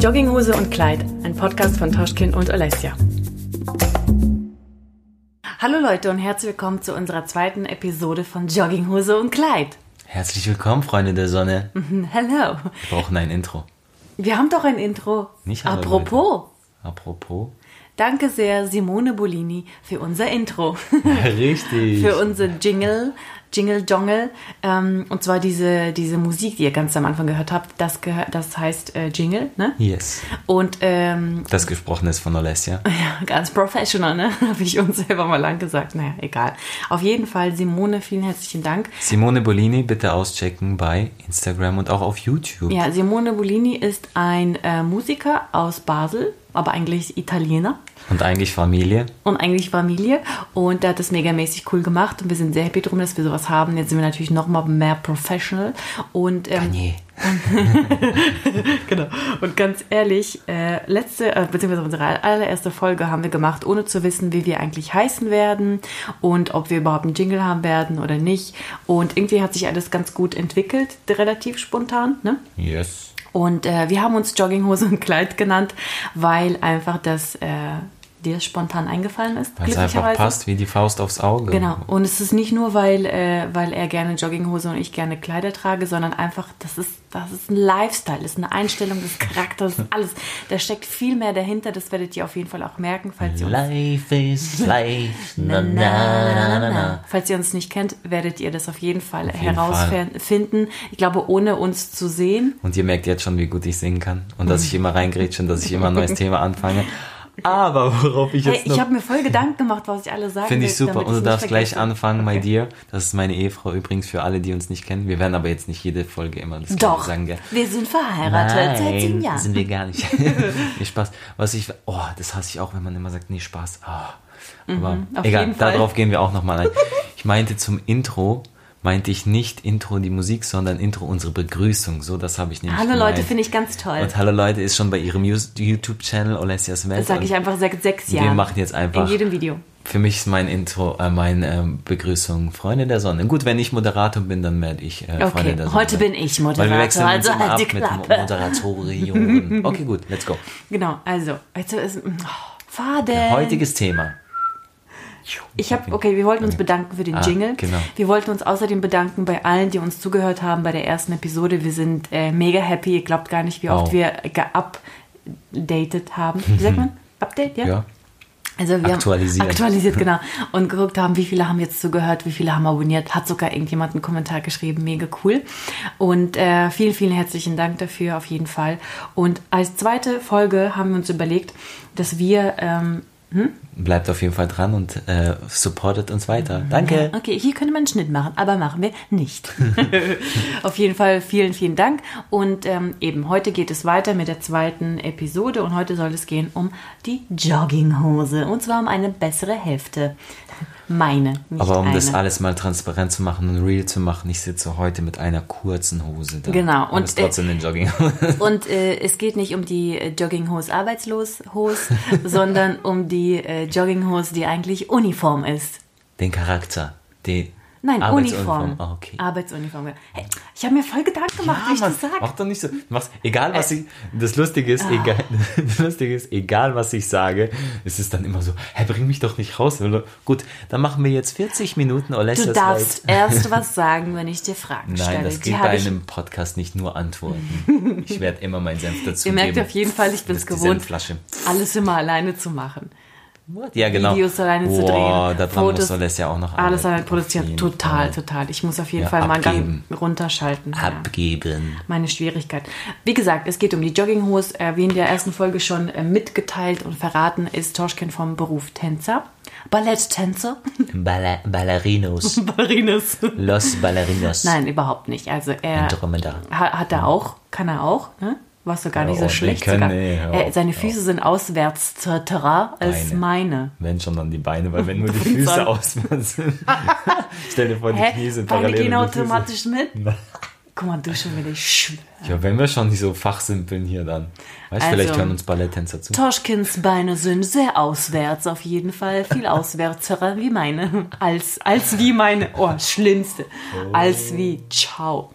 Jogginghose und Kleid, ein Podcast von Toschkin und Alessia. Hallo Leute und herzlich willkommen zu unserer zweiten Episode von Jogginghose und Kleid. Herzlich willkommen, Freunde der Sonne. Hallo. Wir brauchen ein Intro. Wir haben doch ein Intro. Nicht hallo, Apropos. Apropos. Danke sehr, Simone Bolini, für unser Intro. Richtig. für unser Jingle, Jingle Jongle. Ähm, und zwar diese, diese Musik, die ihr ganz am Anfang gehört habt, das, gehör, das heißt äh, Jingle, ne? Yes. Und ähm, Das gesprochen ist von Alessia. ja, ganz professional, ne? Habe ich uns selber mal lang gesagt. Naja, egal. Auf jeden Fall, Simone, vielen herzlichen Dank. Simone Bolini bitte auschecken bei Instagram und auch auf YouTube. Ja, Simone Bolini ist ein äh, Musiker aus Basel, aber eigentlich Italiener. Und eigentlich Familie. und eigentlich Familie. Und der hat das megamäßig cool gemacht und wir sind sehr happy drum, dass wir sowas haben. Jetzt sind wir natürlich noch mal mehr professional. Und ähm, Nee. genau. Und ganz ehrlich, äh, letzte, äh, beziehungsweise unsere allererste Folge haben wir gemacht, ohne zu wissen, wie wir eigentlich heißen werden und ob wir überhaupt einen Jingle haben werden oder nicht. Und irgendwie hat sich alles ganz gut entwickelt, relativ spontan, ne? Yes. Und äh, wir haben uns Jogginghose und Kleid genannt, weil einfach das äh, dir spontan eingefallen ist. Weil es einfach passt wie die Faust aufs Auge. Genau. Und es ist nicht nur, weil, äh, weil er gerne Jogginghose und ich gerne Kleider trage, sondern einfach, das ist, das ist ein Lifestyle, das ist eine Einstellung des Charakters, alles. Da steckt viel mehr dahinter, das werdet ihr auf jeden Fall auch merken, falls ihr uns, Life is life. Na, na, na, na, na. falls ihr uns nicht kennt, werdet ihr das auf jeden Fall jeden herausfinden. Ich glaube, ohne uns zu sehen. Und ihr merkt jetzt schon, wie gut ich singen kann. Und dass ich immer reingrätsche und dass ich immer ein neues Thema anfange. Aber worauf ich Hey, jetzt noch... ich habe mir voll Gedanken gemacht, was ich alle sagen Finde ich will, super. Und du ich's darfst gleich anfangen, my Okay. dear. Das ist meine Ehefrau übrigens für alle, die uns nicht kennen. Wir werden aber jetzt nicht jede Folge immer das Doch, sagen, gell? wir sind verheiratet seit sieben Jahren. sind wir gar nicht. nee, Spaß. Was ich, oh, das hasse ich auch, wenn man immer sagt, nee, Spaß. Ah. Aber Mhm, egal, darauf gehen wir auch nochmal ein. Ich meinte zum Intro, meinte ich nicht Intro die Musik, sondern Intro unsere Begrüßung. So, das habe ich nämlich Hallo gemeint. Leute, finde ich ganz toll. Und Hallo Leute ist schon bei ihrem YouTube-Channel Olesias Welt. Das sage ich einfach seit sechs Wir Jahren. machen jetzt einfach In jedem Video. für mich ist mein Intro, äh, meine ähm, Begrüßung Freunde der Sonne. Gut, wenn ich Moderator bin, dann werde ich äh, Freunde Okay, der Sonne. heute bin ich Moderator, Weil wir wechseln uns also immer halt ab die mit. Moderatorium. Okay, gut, let's go. Genau, also, jetzt ist, oh, Faden. Heutiges Thema. Ich habe, okay, wir wollten uns bedanken für den Ah, Jingle. genau. Wir wollten uns außerdem bedanken bei allen, die uns zugehört haben bei der ersten Episode. Wir sind äh, mega happy. Ihr glaubt gar nicht, wie oft Wow. wir geupdatet haben. Wie sagt man? Update, ja? Ja. Also wir Aktualisiert. Haben aktualisiert, genau. Und geguckt haben, wie viele haben jetzt zugehört, wie viele haben abonniert. Hat sogar irgendjemand einen Kommentar geschrieben. Mega cool. Und äh, vielen, vielen herzlichen Dank dafür, auf jeden Fall. Und als zweite Folge haben wir uns überlegt, dass wir... Ähm, Bleibt auf jeden Fall dran und äh, supportet uns weiter. Danke. Okay, hier könnte man einen Schnitt machen, aber machen wir nicht. Auf jeden Fall vielen, vielen Dank. Und ähm, eben, heute geht es weiter mit der zweiten Episode und heute soll es gehen um die Jogginghose. Und zwar um eine bessere Hälfte. Meine, nicht Aber um eine. das alles mal transparent zu machen und real zu machen, ich sitze heute mit einer kurzen Hose da. Genau, Und und, ist trotzdem eine Jogging. Und äh, es geht nicht um die äh, Jogginghose arbeitslos Hose, sondern um die äh, Jogginghose, die eigentlich Uniform ist. Den Charakter. Die Nein, Arbeitsuniform. Uniform. Ah, okay. Arbeitsuniform. Hey, ich habe mir voll Gedanken gemacht, wie ich Mann, das sage. Mach doch nicht so. Mach's, egal was ich. Das Lustige Ah. ist, egal, das Lustige ist, egal was ich sage, ist es dann immer so, hey, bring mich doch nicht raus. Gut, dann machen wir jetzt 40 Minuten Du Olesias darfst Welt. erst was sagen, wenn ich dir Fragen stelle. Nein, das geht bei einem Podcast nicht nur Antworten. ich werde immer meinen Senf dazu Ihr merkt auf jeden Fall, ich bin es ist gewohnt, alles immer alleine zu machen. What? Ja, genau. Videos alleine zu Boah, drehen, da Fotos, muss Olesja auch noch Alles alleine produzieren. Total, Fall. total. Ich muss auf jeden Ja, Fall mal abgeben. Gang runterschalten. Ja. Abgeben. Meine Schwierigkeit. Wie gesagt, es geht um die Jogginghose. Äh, wie in der ersten Folge schon äh, mitgeteilt und verraten, ist Toschkin vom Beruf Tänzer. Balletttänzer. Balla Ballerinos. Ballerinas. Los Ballerinos. Nein, überhaupt nicht. Also er Andromeda. hat, hat er auch, kann er auch, ne? Warst du gar nicht Ja, so die schlecht. können, nee, ja, er, seine ja. Füße sind auswärts terra als meine. Wenn schon dann die Beine, weil wenn nur die Füße auswärts sind. Stell dir vor, die Knie Hä? sind Beine parallel. gehen automatisch mit? Guck mal, du schon wieder. Ja, wenn wir schon nicht so fachsimpeln hier dann. Weißt Also, vielleicht hören uns Balletttänzer zu. Toschkins Beine sind sehr auswärts auf jeden Fall. Viel auswärtserer wie meine. Als, als wie meine. Oh, schlimmste. Als wie. Ciao.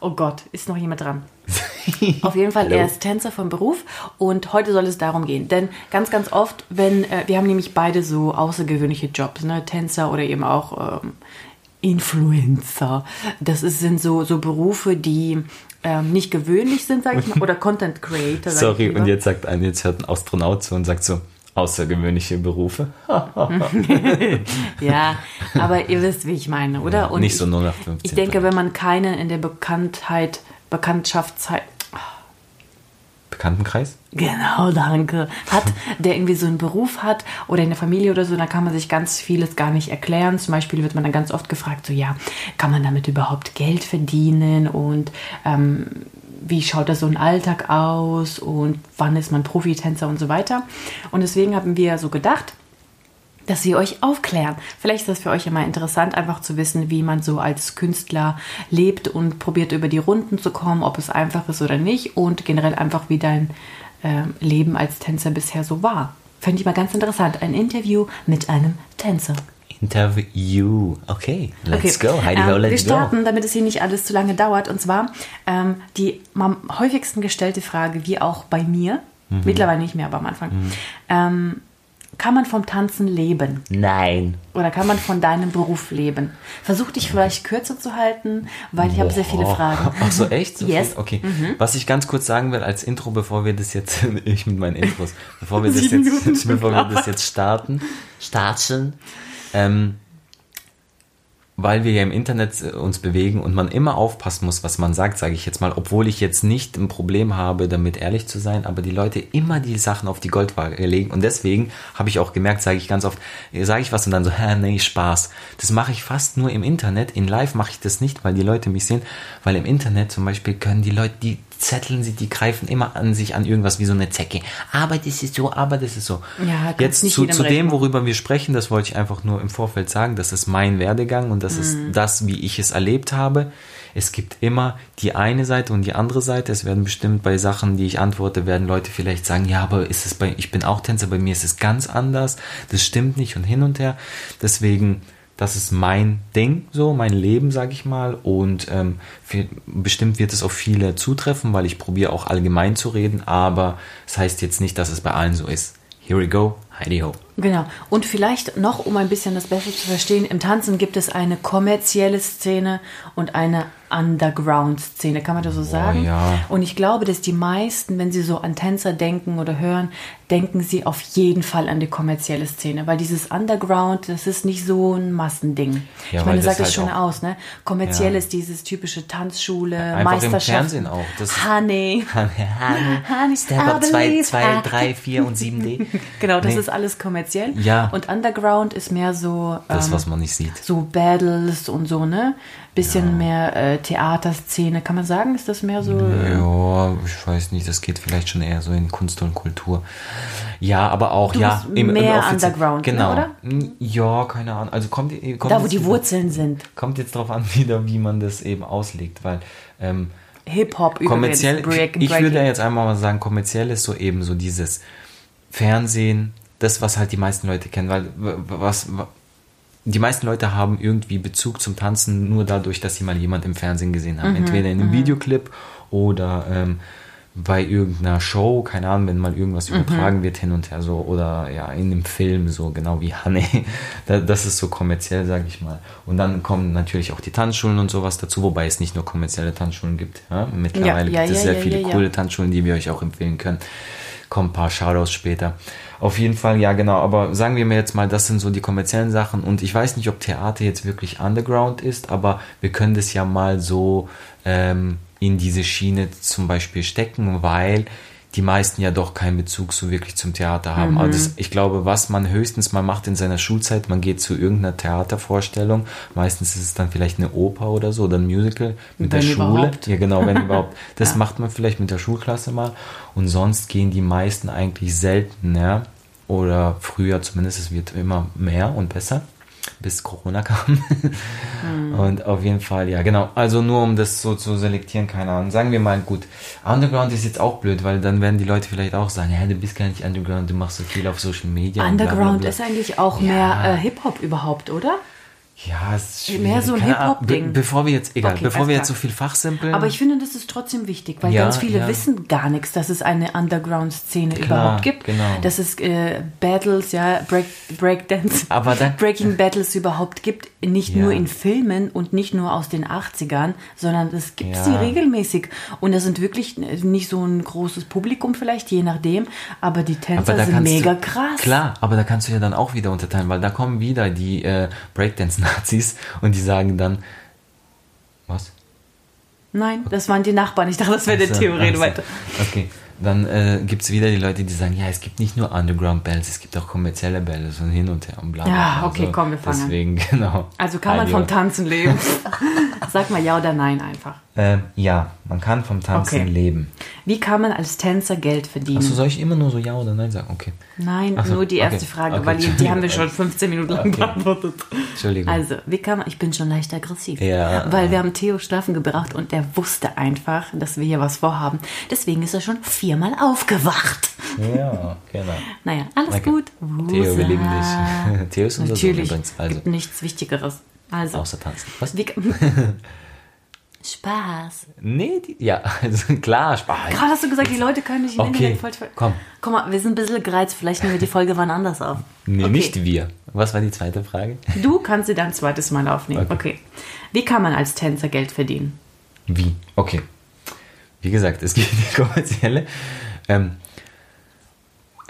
Oh Gott, ist noch jemand dran? Auf jeden Fall, er ist Tänzer vom Beruf und heute soll es darum gehen. Denn ganz, ganz oft, wenn, äh, wir haben nämlich beide so außergewöhnliche Jobs, ne? Tänzer oder eben auch ähm, Influencer. Das ist, sind so, so Berufe, die ähm, nicht gewöhnlich sind, sag ich mal, oder Content Creator. Sorry, und jetzt sagt ein, jetzt hört ein Astronaut zu und sagt so, außergewöhnliche Berufe. Ja, aber ihr wisst, wie ich meine, oder? Und nicht so ich, 0815. Ich denke, wenn man keine in der Bekanntheit, Bekanntschaftszeit, Bekanntenkreis? Genau, danke. Hat, der irgendwie so einen Beruf hat oder in der Familie oder so, dann kann man sich ganz vieles gar nicht erklären. Zum Beispiel wird man dann ganz oft gefragt, so ja, kann man damit überhaupt Geld verdienen und ähm, wie schaut da so ein Alltag aus und wann ist man Profitänzer und so weiter. Und deswegen haben wir so gedacht, dass sie euch aufklären. Vielleicht ist das für euch immer interessant, einfach zu wissen, wie man so als Künstler lebt und probiert über die Runden zu kommen, ob es einfach ist oder nicht und generell einfach, wie dein äh, Leben als Tänzer bisher so war. Fände ich mal ganz interessant. Ein Interview mit einem Tänzer. Interview. Okay, let's go. Heidi, ähm, let's wir go. starten, damit es hier nicht alles zu lange dauert. Und zwar ähm, die am häufigsten gestellte Frage, wie auch bei mir, Mhm. mittlerweile nicht mehr, aber am Anfang. Ähm, kann man vom Tanzen leben? Nein. Oder kann man von deinem Beruf leben? Versuch dich vielleicht kürzer zu halten, weil ich habe sehr viele. Fragen. Ach so, echt? So Yes. viel? Okay. Was ich ganz kurz sagen will als Intro, bevor wir das jetzt, ich mit meinen Intros, bevor wir das jetzt, bevor wir das jetzt starten, starten, ähm, weil wir ja im Internet äh, uns bewegen und man immer aufpassen muss, was man sagt, sage ich jetzt mal, obwohl ich jetzt nicht ein Problem habe, damit ehrlich zu sein, aber die Leute immer die Sachen auf die Goldwaage legen und deswegen habe ich auch gemerkt, sage ich ganz oft, äh, sage ich was und dann so, hä, nee, Spaß. Das mache ich fast nur im Internet, in Live mache ich das nicht, weil die Leute mich sehen, weil im Internet zum Beispiel können die Leute, die zetteln sie, die greifen immer an sich an irgendwas wie so eine Zecke. Aber das ist so, aber das ist so. Ja, Jetzt zu, zu dem, worüber wir sprechen, das wollte ich einfach nur im Vorfeld sagen. Das ist mein Werdegang und das Mhm. ist das, wie ich es erlebt habe. Es gibt immer die eine Seite und die andere Seite. Es werden bestimmt bei Sachen, die ich antworte, werden Leute vielleicht sagen, ja, aber ist es bei, ich bin auch Tänzer, bei mir ist es ganz anders. Das stimmt nicht und hin und her. Deswegen, das ist mein Ding, so mein Leben, sag ich mal. Und ähm, bestimmt wird es auf viele zutreffen, weil ich probiere auch allgemein zu reden. Aber es heißt jetzt nicht, dass es bei allen so ist. Here we go, Heidi ho. Genau. Und vielleicht noch, um ein bisschen das besser zu verstehen, im Tanzen gibt es eine kommerzielle Szene und eine Underground-Szene, kann man das so sagen? ja. Und ich glaube, dass die meisten, wenn sie so an Tänzer denken oder hören, denken sie auf jeden Fall an die kommerzielle Szene, weil dieses Underground, das ist nicht so ein Massending. Ja, ich meine, das sagt es halt schon aus, ne? Kommerziell Ja. ist dieses typische Tanzschule, Einfach im Meisterschaft. Fernsehen auch. Das Honey. Honey, Step I up 2, believe 2, I- 3, 4 und 7D. Genau, das Nee. ist alles kommerziell. Ja. Und Underground ist mehr so. Das, ähm, was man nicht sieht. so Battles und so, ne? Bisschen mehr äh, Theaterszene, kann man sagen? Ist das mehr so? äh, Ja, ich weiß nicht, das geht vielleicht schon eher so in Kunst und Kultur. Ja, aber auch, Du ja. bist mehr offizie- Underground, ne, genau. oder? Ja, keine Ahnung. Also kommt, kommt Da, wo die wieder- Wurzeln sind. Kommt jetzt drauf an, wieder, wie man das eben auslegt, weil ähm, Hip-Hop kommerziell. Break, ich, ich würde ja jetzt einmal mal sagen, kommerziell ist so eben so dieses Fernsehen, das, was halt die meisten Leute kennen, weil was, die meisten Leute haben irgendwie Bezug zum Tanzen nur dadurch, dass sie mal jemand im Fernsehen gesehen Mhm, haben. Entweder in einem Videoclip oder ähm, bei irgendeiner Show, keine Ahnung, wenn mal irgendwas übertragen wird hin und her so oder ja, in einem Film so, genau wie Hanne. Da- Das ist so kommerziell, sage ich mal. Und dann kommen natürlich auch die Tanzschulen und sowas dazu, wobei es nicht nur kommerzielle Tanzschulen gibt. Ja? Mittlerweile Ja, ja, gibt es sehr viele coole Tanzschulen, die wir euch auch empfehlen können. Kommen ein paar Shoutouts später. Auf jeden Fall, ja genau, aber sagen wir mir jetzt mal, das sind so die kommerziellen Sachen. Und ich weiß nicht, ob Theater jetzt wirklich Underground ist, aber wir können das ja mal so ähm, in diese Schiene zum Beispiel stecken, weil die meisten ja doch keinen Bezug so wirklich zum Theater haben. Mhm. Also das, ich glaube, was man höchstens mal macht in seiner Schulzeit, man geht zu irgendeiner Theatervorstellung, meistens ist es dann vielleicht eine Oper oder so oder ein Musical mit Wenn der Schule. überhaupt. Ja, genau, wenn überhaupt. Das Ja. macht man vielleicht mit der Schulklasse mal. Und sonst gehen die meisten eigentlich seltener oder früher zumindest, es wird immer mehr und besser, bis Corona kam. Hm. Und auf jeden Fall, ja, genau. Also nur um das so zu selektieren, keine Ahnung. Sagen wir mal, gut, Underground ist jetzt auch blöd, weil dann werden die Leute vielleicht auch sagen, ja, du bist gar nicht Underground, du machst so viel auf Social Media. und bla, bla, Underground bla. ist eigentlich auch Ja. mehr äh, Hip-Hop überhaupt, oder? Ja, es ist schwierig. Mehr so ein. Hip-Hop-Ding. Be bevor wir jetzt, egal, Okay, bevor wir klar. jetzt so viel fachsimpeln. Aber ich finde, das ist trotzdem wichtig, weil Ja, ganz viele ja. wissen gar nichts, dass es eine Underground-Szene überhaupt gibt. genau. Dass es äh, Battles, ja, Break, Breakdance, Aber da- Breaking Battles überhaupt gibt. Nicht Ja. nur in Filmen und nicht nur aus den 80ern, sondern es gibt sie regelmäßig. Und das sind wirklich nicht so ein großes Publikum vielleicht, je nachdem, aber die Tänzer da sind mega du, krass. Klar, aber da kannst du ja dann auch wieder unterteilen, weil da kommen wieder die äh, Breakdance-Nazis und die sagen dann, was? Nein, das waren die Nachbarn. Ich dachte, das wäre der Ach so, Theorie weiter. Okay, dann äh, gibt es wieder die Leute, die sagen, ja, es gibt nicht nur Underground-Bands, es gibt auch kommerzielle Bands und hin und her und bla bla. Ja, okay, komm, wir fangen an. Deswegen, genau. Also kann man vom Tanzen leben? Sag mal ja oder nein einfach. Ähm, ja, man kann vom Tanzen Okay. leben. Wie kann man als Tänzer Geld verdienen? Achso, soll ich immer nur so ja oder nein sagen? Okay. Nein, so, nur die erste okay, Frage, okay, weil die, die haben wir schon 15 Minuten lang beantwortet. Entschuldigung. Also, wie kann man, ich bin schon leicht aggressiv. Ja. Weil wir haben Theo schlafen gebracht und der wusste einfach, dass wir hier was vorhaben. Deswegen ist er schon viermal aufgewacht. Ja, genau. Naja, alles gut. Theo, wir lieben dich. Theo ist unser Sohn Natürlich, übrigens. Also, gibt nichts Wichtigeres. Also, außer tanzen. Was? wie, Spaß. Nee, die, ja, also klar, Spaß. Gerade hast du gesagt, die Leute können nicht im Okay, Internet voll... voll- komm. Guck mal, wir sind ein bisschen gereizt. Vielleicht nehmen wir die Folge wann anders auf. Nee, Okay. nicht wir. Was war die zweite Frage? Du kannst sie dann ein zweites Mal aufnehmen. Okay. Okay. Wie kann man als Tänzer Geld verdienen? Wie? Okay. Wie gesagt, es gibt die kommerzielle. Ähm,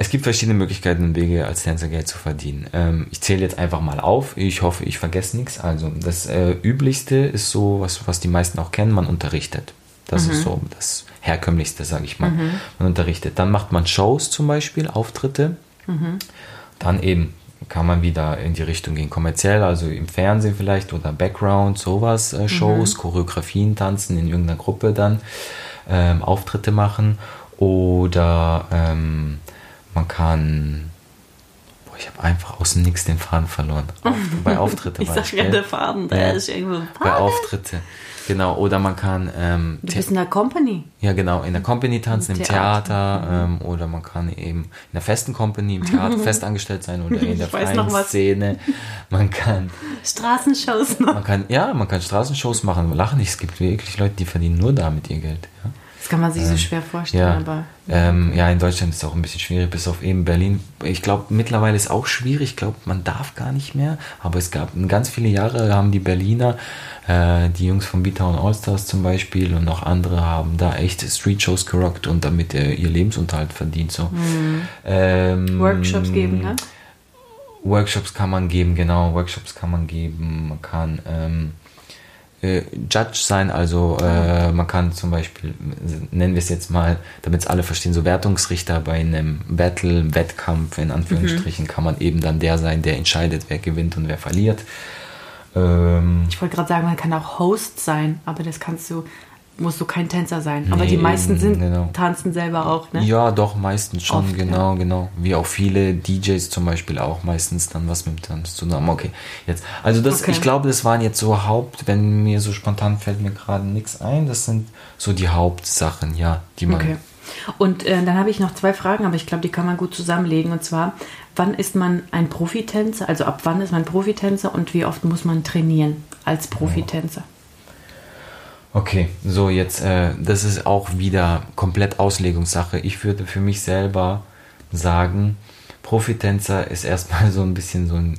es gibt verschiedene Möglichkeiten und Wege, als Tänzer Geld zu verdienen. Ähm, ich zähle jetzt einfach mal auf. Ich hoffe, ich vergesse nichts. Also, das äh, Üblichste ist so, was, was die meisten auch kennen, man unterrichtet. Das ist so das Herkömmlichste, sage ich mal. Man unterrichtet. Dann macht man Shows zum Beispiel, Auftritte. Dann eben kann man wieder in die Richtung gehen, kommerziell, also im Fernsehen vielleicht oder Background, sowas, äh, Shows, Choreografien tanzen in irgendeiner Gruppe dann, ähm, Auftritte machen oder ähm, man kann, boah, ich habe einfach aus dem Nix den Faden verloren. Auf, bei Auftritte Ich war sag ja, gell? der Faden, der Ja. ist irgendwo... Bei Auftritte, genau, oder man kann ähm, Du bist in der Company. ja, genau, in der Company tanzen, im Im Theater. Theater, ähm, oder man kann eben in der festen Company, im Theater festangestellt sein oder in der Ich freien. Szene. Man kann, Straßenshows man kann, ja, man kann Straßenshows machen, lachen nicht. Es gibt wirklich Leute, die verdienen nur damit ihr Geld. Ja, Das kann man sich so schwer vorstellen, ja, aber... ähm, ja in Deutschland ist es auch ein bisschen schwierig, bis auf eben Berlin. Ich glaube, mittlerweile ist auch schwierig. Ich glaube, man darf gar nicht mehr. Aber es gab ganz viele Jahre, haben die Berliner, äh, die Jungs von B-Town Allstars zum Beispiel und noch andere haben da echt Street-Shows gerockt und damit äh, ihr Lebensunterhalt verdient. So. Ähm, Mhm. Workshops geben, ne? Workshops kann man geben, genau, Workshops kann man geben. Man kann ähm, äh, Judge sein, also äh, man kann zum Beispiel, nennen wir es jetzt mal, damit es alle verstehen, so Wertungsrichter bei einem Battle, Wettkampf in Anführungsstrichen, kann man eben dann der sein, der entscheidet, wer gewinnt und wer verliert. Ähm, Ich wollte gerade sagen, man kann auch Host sein, aber das kannst du, musst du kein Tänzer sein. Aber Nee, die meisten sind, genau. tanzen selber auch, ne? Ja, doch, meistens schon, Oft, genau, genau. Wie auch viele DJs zum Beispiel auch meistens dann was mit dem Tanz zu haben. Okay, jetzt. Also das, Okay. ich glaube, das waren jetzt so Haupt, wenn mir so spontan fällt mir gerade nichts ein, das sind so die Hauptsachen, ja, die man. Okay. Und äh, dann habe ich noch zwei Fragen, aber ich glaube, die kann man gut zusammenlegen. Und zwar, wann ist man ein Profitänzer? Also ab wann ist man Profitänzer und wie oft muss man trainieren als Profitänzer? Okay, so jetzt, äh, das ist auch wieder komplett Auslegungssache. Ich würde für mich selber sagen, Profitänzer ist erstmal so ein bisschen so ein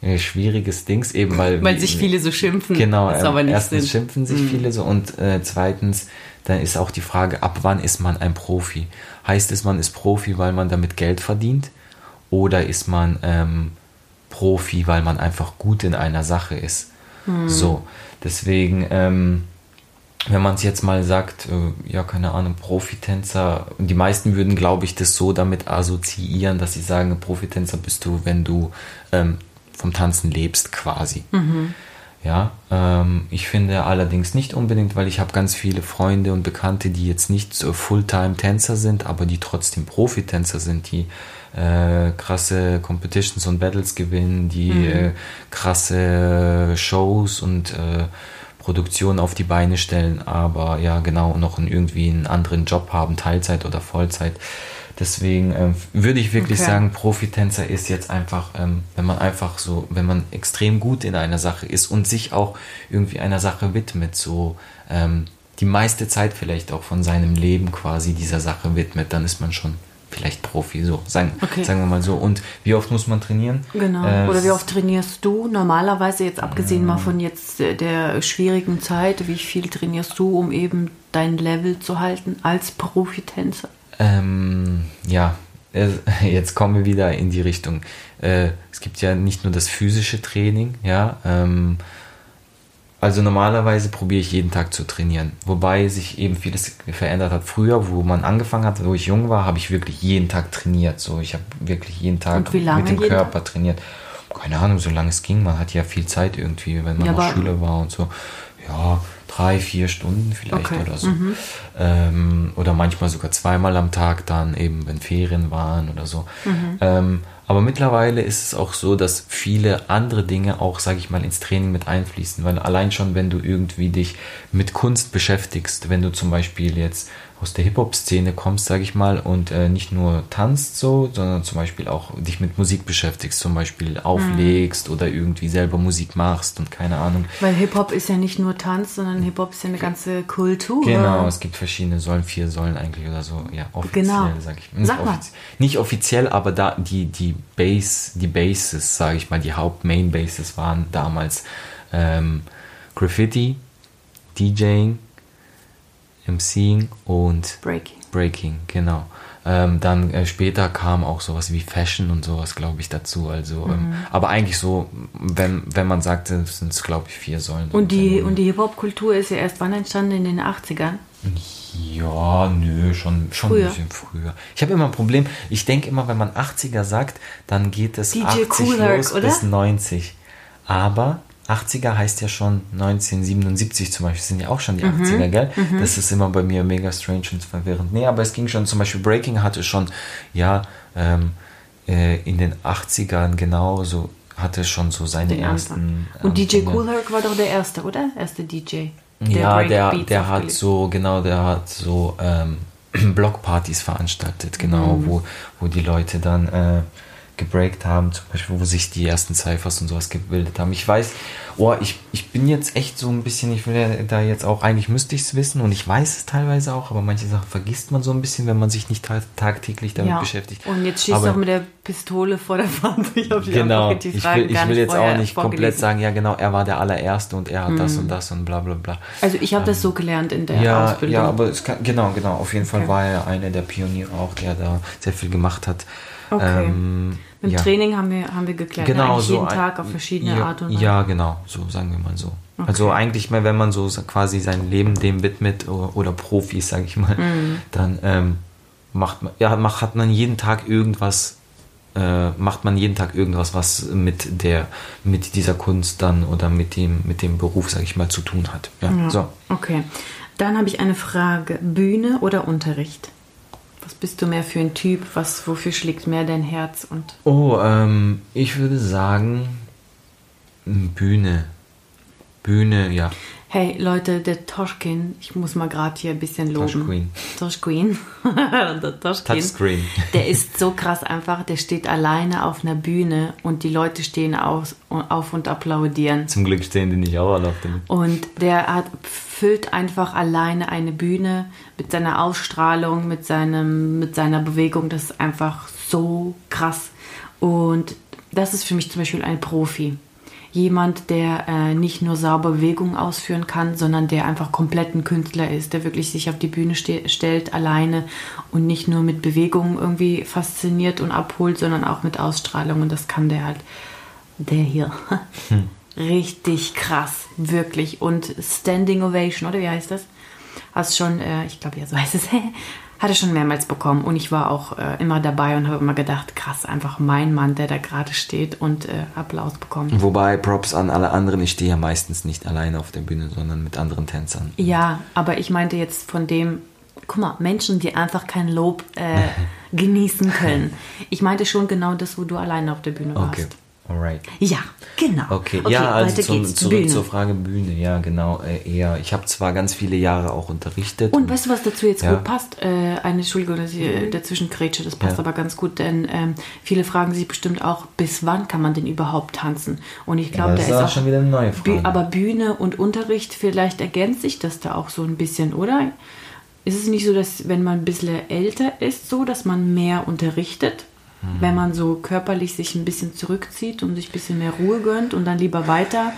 äh, schwieriges Dings, eben weil. Weil sich viele so schimpfen, Genau, es ähm, aber nicht erstens sind. schimpfen sich Mhm. viele so und äh, zweitens, dann ist auch die Frage, ab wann ist man ein Profi? Heißt es, man ist Profi, weil man damit Geld verdient? Oder ist man ähm, Profi, weil man einfach gut in einer Sache ist? Mhm. So, deswegen, ähm, wenn man es jetzt mal sagt, äh, ja, keine Ahnung, Profitänzer, die meisten würden, glaube ich, das so damit assoziieren, dass sie sagen, Profitänzer bist du, wenn du ähm, vom Tanzen lebst, quasi. Ja, ähm, ich finde allerdings nicht unbedingt, weil ich habe ganz viele Freunde und Bekannte, die jetzt nicht so Fulltime-Tänzer sind, aber die trotzdem Profitänzer sind, die äh, krasse Competitions und Battles gewinnen, die äh, krasse Shows und äh, Produktionen auf die Beine stellen, aber ja genau noch einen, irgendwie einen anderen Job haben, Teilzeit oder Vollzeit. Deswegen ähm, würde ich wirklich Okay. sagen, Profitänzer ist jetzt einfach, ähm, wenn man einfach so, wenn man extrem gut in einer Sache ist und sich auch irgendwie einer Sache widmet, so ähm, die meiste Zeit vielleicht auch von seinem Leben quasi dieser Sache widmet, dann ist man schon vielleicht Profi, so sagen, Okay. sagen wir mal so. Und wie oft muss man trainieren? Genau. Äh, Oder wie oft trainierst du normalerweise, jetzt abgesehen mal von jetzt äh, der schwierigen Zeit, wie viel trainierst du, um eben dein Level zu halten als Profitänzer? Ähm, ja, jetzt kommen wir wieder in die Richtung. Äh, es gibt ja nicht nur das physische Training, ja. Ähm, also normalerweise probiere ich jeden Tag zu trainieren, wobei sich eben vieles verändert hat. Früher, wo man angefangen hat, wo ich jung war, habe ich wirklich jeden Tag trainiert. So, ich habe wirklich jeden Tag mit dem Körper trainiert. Keine Ahnung, so lange es ging. Man hat ja viel Zeit irgendwie, wenn man Ja, noch Schüler war und so. Ja, drei, vier Stunden vielleicht Okay, oder so. Ähm, oder manchmal sogar zweimal am Tag dann eben, wenn Ferien waren oder so. Ähm, aber mittlerweile ist es auch so, dass viele andere Dinge auch, sage ich mal, ins Training mit einfließen. Weil allein schon, wenn du irgendwie dich mit Kunst beschäftigst, wenn du zum Beispiel jetzt aus der Hip-Hop-Szene kommst, sage ich mal, und äh, nicht nur tanzt so, sondern zum Beispiel auch dich mit Musik beschäftigst, zum Beispiel auflegst oder irgendwie selber Musik machst und keine Ahnung. Weil Hip-Hop ist ja nicht nur Tanz, sondern Hip-Hop ist ja eine ganze Kultur. Genau, es gibt verschiedene Säulen, vier Säulen eigentlich oder so. Ja, offiziell, Genau. sag ich. Nicht, Sag mal. offiz- nicht offiziell, aber da die, die Base, die Bases, sage ich mal, die Haupt-Main-Bases waren damals ähm, Graffiti, DJing, MCing und Breaking. Breaking, genau. Ähm, dann äh, später kam auch sowas wie Fashion und sowas, glaube ich, dazu. Also, Mhm. ähm, aber eigentlich so, wenn, wenn man sagte, sind es, glaube ich, vier Säulen. Und die, und die Hip-Hop-Kultur ist ja erst wann entstanden? In den 80ern? Ja, nö, schon, schon Früher. ein bisschen früher. Ich habe immer ein Problem, ich denke immer, wenn man 80er sagt, dann geht es DJ 80 Kool Herc, los oder? bis 90. Aber 80er heißt ja schon 1977 zum Beispiel, sind ja auch schon die Mhm. 80er, gell? Das ist immer bei mir mega strange und verwirrend. Nee, aber es ging schon, zum Beispiel Breaking hatte schon, ja, ähm, äh, in den 80ern genauso, hatte schon so seine Den ersten. Anfang. Und DJ Anfänge. Cool Herc war doch der erste, oder? Erste DJ. ja, der, der hat so, genau, der hat so ähm, Blockpartys veranstaltet, genau, Mhm. wo, wo die Leute dann äh, gebreakt haben, zum Beispiel, wo sich die ersten Cyphers und sowas gebildet haben. Ich weiß, oh, ich, ich bin jetzt echt so ein bisschen, ich will ja da jetzt auch, eigentlich müsste ich es wissen und ich weiß es teilweise auch, aber manche Sachen vergisst man so ein bisschen, wenn man sich nicht ta tagtäglich damit ja. beschäftigt. Und jetzt schießt Aber- du auch mit der Pistole vor der Wand. Ich habe Genau, die ich will, ich will jetzt auch nicht komplett. Mhm. sagen, ja genau, er war der allererste und er hat das und das und bla bla bla. Also ich habe das so gelernt in der ja, Ausbildung. Ja, aber es kann, genau, genau. Auf jeden Fall Okay. war er einer der Pioniere auch, der da sehr viel gemacht hat. Okay. Ähm, Im ja. Training haben wir, haben wir geklärt. Genau, ne? Eigentlich so jeden Tag auf verschiedene ja, Art und Weise. Ja, genau, so sagen wir mal so. Also eigentlich mal, wenn man so quasi sein Leben dem widmet oder, oder Profis, sage ich mal, Mhm. dann ähm, macht man, ja, macht, hat man jeden Tag irgendwas, äh, macht man jeden Tag irgendwas, was mit der, mit dieser Kunst dann oder mit dem, mit dem Beruf, sage ich mal, zu tun hat. Ja, Ja, so. Okay. Dann habe ich eine Frage. Bühne oder Unterricht? Was bist du mehr für ein Typ? Was, wofür schlägt mehr dein Herz? Und Oh, ähm, ich würde sagen Bühne. Bühne, ja. Hey Leute, der Toshkin, ich muss mal gerade hier ein bisschen loben. Toshqueen. Toshqueen. der Toshkin. Touchscreen. Der ist so krass einfach. Der steht alleine auf einer Bühne und die Leute stehen auf, auf und applaudieren. Zum Glück stehen die nicht auch alle auf dem. Und der hat, füllt einfach alleine eine Bühne mit seiner Ausstrahlung, mit, seinem, mit seiner Bewegung. Das ist einfach so krass. Und das ist für mich zum Beispiel ein Profi. Jemand, der äh, nicht nur sauber Bewegungen ausführen kann, sondern der einfach komplett ein Künstler ist, der wirklich sich auf die Bühne ste stellt, alleine und nicht nur mit Bewegungen irgendwie fasziniert und abholt, sondern auch mit Ausstrahlung. Und das kann der halt. Der hier. Richtig krass, wirklich. Und Standing Ovation, oder wie heißt das? Hast schon, äh, ich glaube, ja, so heißt es, hatte schon mehrmals bekommen. Und ich war auch äh, immer dabei und habe immer gedacht, krass, einfach mein Mann, der da gerade steht und äh, Applaus bekommt. Wobei Props an alle anderen, ich stehe ja meistens nicht alleine auf der Bühne, sondern mit anderen Tänzern. Ja, aber ich meinte jetzt von dem, guck mal, Menschen, die einfach kein Lob äh, genießen können. Ich meinte schon genau das, wo du alleine auf der Bühne warst. Okay. Alright. Ja, genau. Okay, ja, also zum, zurück Bühne. zur Frage Bühne. Ja, genau, äh, eher. Ich habe zwar ganz viele Jahre auch unterrichtet. Und weißt du, was dazu jetzt Ja. gut passt? Äh, eine Entschuldigung, dass ich äh, dazwischen grätsche, das passt Ja. aber ganz gut, denn ähm, viele fragen sich bestimmt auch, bis wann kann man denn überhaupt tanzen? Und ich glaube, das da ist auch schon wieder eine neue Bü Frage. aber Bühne und Unterricht, vielleicht ergänzt sich das da auch so ein bisschen, oder? Ist es nicht so, dass wenn man ein bisschen älter ist, so, dass man mehr unterrichtet? Mhm. Wenn man so körperlich sich ein bisschen zurückzieht und sich ein bisschen mehr Ruhe gönnt und dann lieber weiter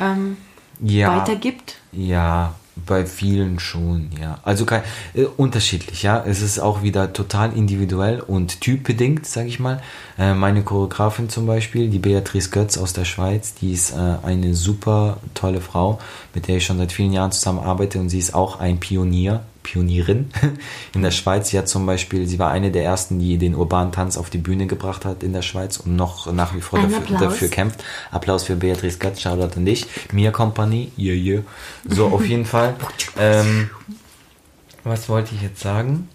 ähm, Ja. weitergibt? Ja, bei vielen schon, ja. Also kein, äh, unterschiedlich, ja. Es ist auch wieder total individuell und typbedingt, sage ich mal. Äh, meine Choreografin zum Beispiel, die Beatrice Götz aus der Schweiz, die ist äh, eine super tolle Frau, mit der ich schon seit vielen Jahren zusammenarbeite und sie ist auch ein Pionier, Pionierin in der Schweiz. Sie hat zum Beispiel, sie war eine der ersten, die den urbanen Tanz auf die Bühne gebracht hat in der Schweiz und noch nach wie vor dafür, dafür kämpft. Applaus für Beatrice Götz, Shoutout an dich. Mia Company, yeah, yeah. So, auf jeden Fall. Ähm, was wollte ich jetzt sagen?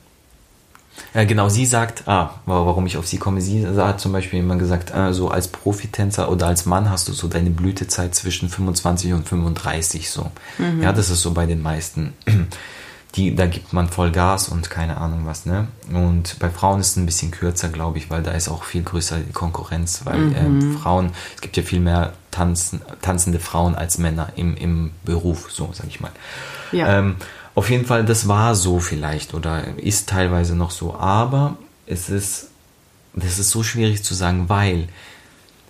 Äh, genau, sie sagt, ah, wa- warum ich auf sie komme, sie hat zum Beispiel immer gesagt, äh, so als Profitänzer oder als Mann hast du so deine Blütezeit zwischen 25 und 35 so. Ja, das ist so bei den meisten. Die, da gibt man voll Gas und keine Ahnung was, ne? Und bei Frauen ist es ein bisschen kürzer, glaube ich, weil da ist auch viel größer die Konkurrenz, weil ähm, Frauen, es gibt ja viel mehr tanzen, tanzende Frauen als Männer im, im Beruf, so sag ich mal. Ja. Ähm, auf jeden Fall, das war so vielleicht oder ist teilweise noch so, aber es ist, das ist so schwierig zu sagen, weil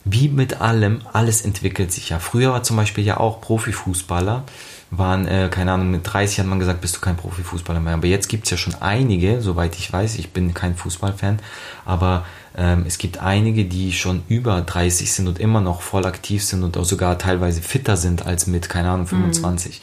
wie mit allem, alles entwickelt sich ja. Früher war zum Beispiel ja auch Profifußballer, waren, äh, keine Ahnung, mit 30 hat man gesagt, bist du kein Profifußballer mehr. Aber jetzt gibt es ja schon einige, soweit ich weiß, ich bin kein Fußballfan, aber ähm, es gibt einige, die schon über 30 sind und immer noch voll aktiv sind und auch sogar teilweise fitter sind als mit, keine Ahnung, 25.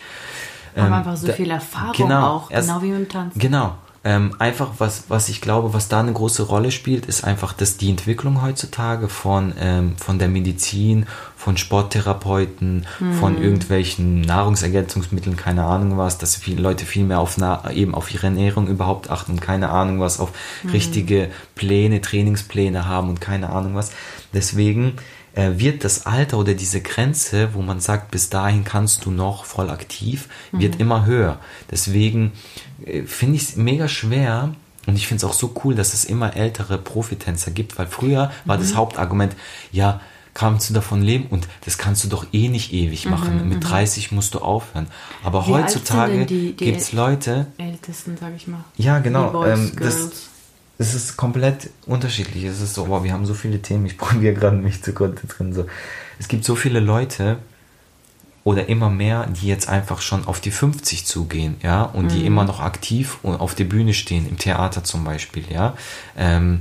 Haben Ähm, einfach so da- viel Erfahrung genau, auch, erst- genau wie mit dem Tanzen. Genau. Ähm, einfach, was, was ich glaube, was da eine große Rolle spielt, ist einfach, dass die Entwicklung heutzutage von, ähm, von der Medizin, von Sporttherapeuten, von irgendwelchen Nahrungsergänzungsmitteln, keine Ahnung was, dass viele Leute viel mehr auf, na, eben auf ihre Ernährung überhaupt achten und keine Ahnung was, auf richtige Pläne, Trainingspläne haben und keine Ahnung was. Deswegen äh, wird das Alter oder diese Grenze, wo man sagt, bis dahin kannst du noch voll aktiv, wird immer höher. Deswegen finde ich es mega schwer und ich finde es auch so cool, dass es immer ältere Profitänzer gibt, weil früher war das Hauptargument, ja, kannst du davon leben und das kannst du doch eh nicht ewig machen. Mit 30 musst du aufhören. Aber Wie heutzutage gibt es Leute, Ältesten, sag ich mal. ja, genau. Boys, ähm, das, es ist komplett unterschiedlich. Es ist so, boah, wir haben so viele Themen. Ich probiere gerade mich zu konzentrieren. So. Es gibt so viele Leute oder immer mehr, die jetzt einfach schon auf die 50 zugehen, ja, und Mhm. die immer noch aktiv und auf der Bühne stehen, im Theater zum Beispiel, ja. Ähm,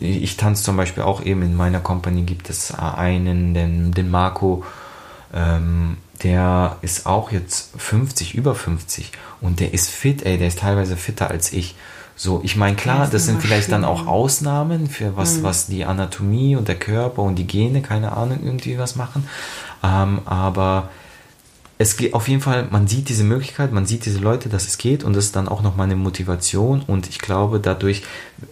ich tanze zum Beispiel auch eben in meiner Company gibt es einen, den, den Marco, ähm, der ist auch jetzt 50, über 50 und der ist fit, ey, der ist teilweise fitter als ich. So, ich meine, klar, das sind vielleicht dann auch. Ausnahmen für was, was die Anatomie und der Körper und die Gene, keine Ahnung, irgendwie was machen. Ähm, aber es geht auf jeden Fall, man sieht diese Möglichkeit, man sieht diese Leute, dass es geht und das ist dann auch nochmal eine Motivation und ich glaube, dadurch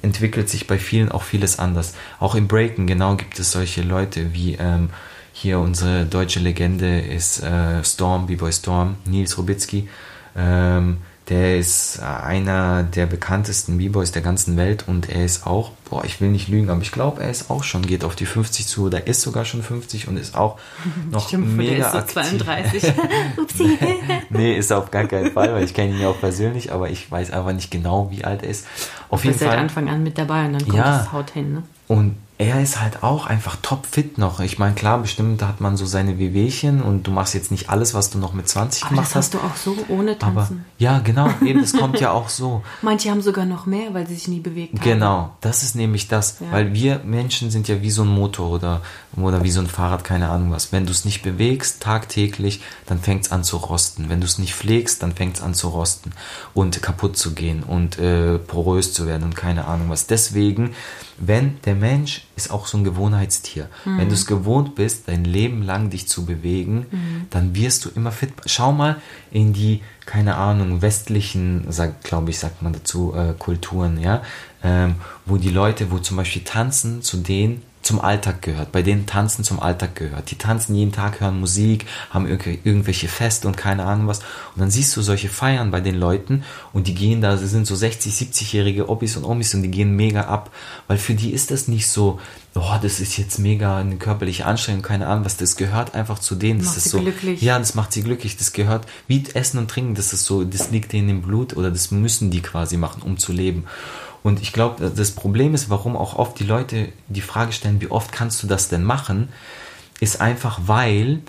entwickelt sich bei vielen auch vieles anders. Auch im Breaken, genau, gibt es solche Leute wie ähm, hier unsere deutsche Legende ist äh, Storm, B-Boy Storm, Nils Robitzky. Ähm, der ist einer der bekanntesten B-Boys der ganzen Welt und er ist auch, boah, ich will nicht lügen, aber ich glaube, er ist auch schon, geht auf die 50 zu oder ist sogar schon 50 und ist auch noch Stimmt, mega der ist so aktiv. 32. Upsi. nee, ist auf gar keinen Fall, weil ich kenne ihn ja auch persönlich, aber ich weiß einfach nicht genau, wie alt er ist. Auf Du jeden bist seit Fall. Anfang an mit dabei und dann kommt Ja. das Haut hin, ne? Und er ist halt auch einfach topfit noch. Ich meine, klar, bestimmt hat man so seine Wehwehchen und du machst jetzt nicht alles, was du noch mit 20 Aber gemacht das hast du auch so ohne Aber Tanzen. ja, genau, eben, das kommt ja auch so. Manche haben sogar noch mehr, weil sie sich nie bewegt haben. Genau, das ist nämlich das, Ja. weil wir Menschen sind ja wie so ein Motor oder, oder wie so ein Fahrrad, keine Ahnung was. Wenn du es nicht bewegst tagtäglich, dann fängt es an zu rosten. Wenn du es nicht pflegst, dann fängt es an zu rosten und kaputt zu gehen und äh, porös zu werden und keine Ahnung was. Deswegen, wenn der Mensch ist auch so ein Gewohnheitstier. Wenn du es gewohnt bist, dein Leben lang dich zu bewegen, dann wirst du immer fit. Schau mal in die, keine Ahnung, westlichen, glaube ich, sagt man dazu, äh, Kulturen, ja, ähm, wo die Leute, wo zum Beispiel Tanzen zu denen zum Alltag gehört, bei denen Tanzen zum Alltag gehört. Die tanzen jeden Tag, hören Musik, haben irgendwelche Feste und keine Ahnung was. Und dann siehst du solche Feiern bei den Leuten und die gehen da, sie sind so 60, 70-jährige Oppis und Omis und die gehen mega ab, weil für die ist das nicht so, oh, das ist jetzt mega eine körperliche Anstrengung, keine Ahnung was, das gehört einfach zu denen. Das Macht ist sie so, glücklich. ja, das macht sie glücklich, das gehört wie Essen und Trinken, das ist so, das liegt denen im Blut oder das müssen die quasi machen, um zu leben. Und ich glaube, das Problem ist, warum auch oft die Leute die Frage stellen, wie oft kannst du das denn machen, ist einfach, weil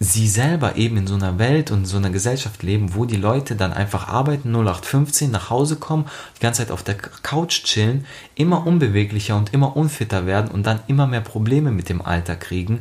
sie selber eben in so einer Welt und in so einer Gesellschaft leben, wo die Leute dann einfach arbeiten, 0815, nach Hause kommen, die ganze Zeit auf der Couch chillen, immer unbeweglicher und immer unfitter werden und dann immer mehr Probleme mit dem Alter kriegen.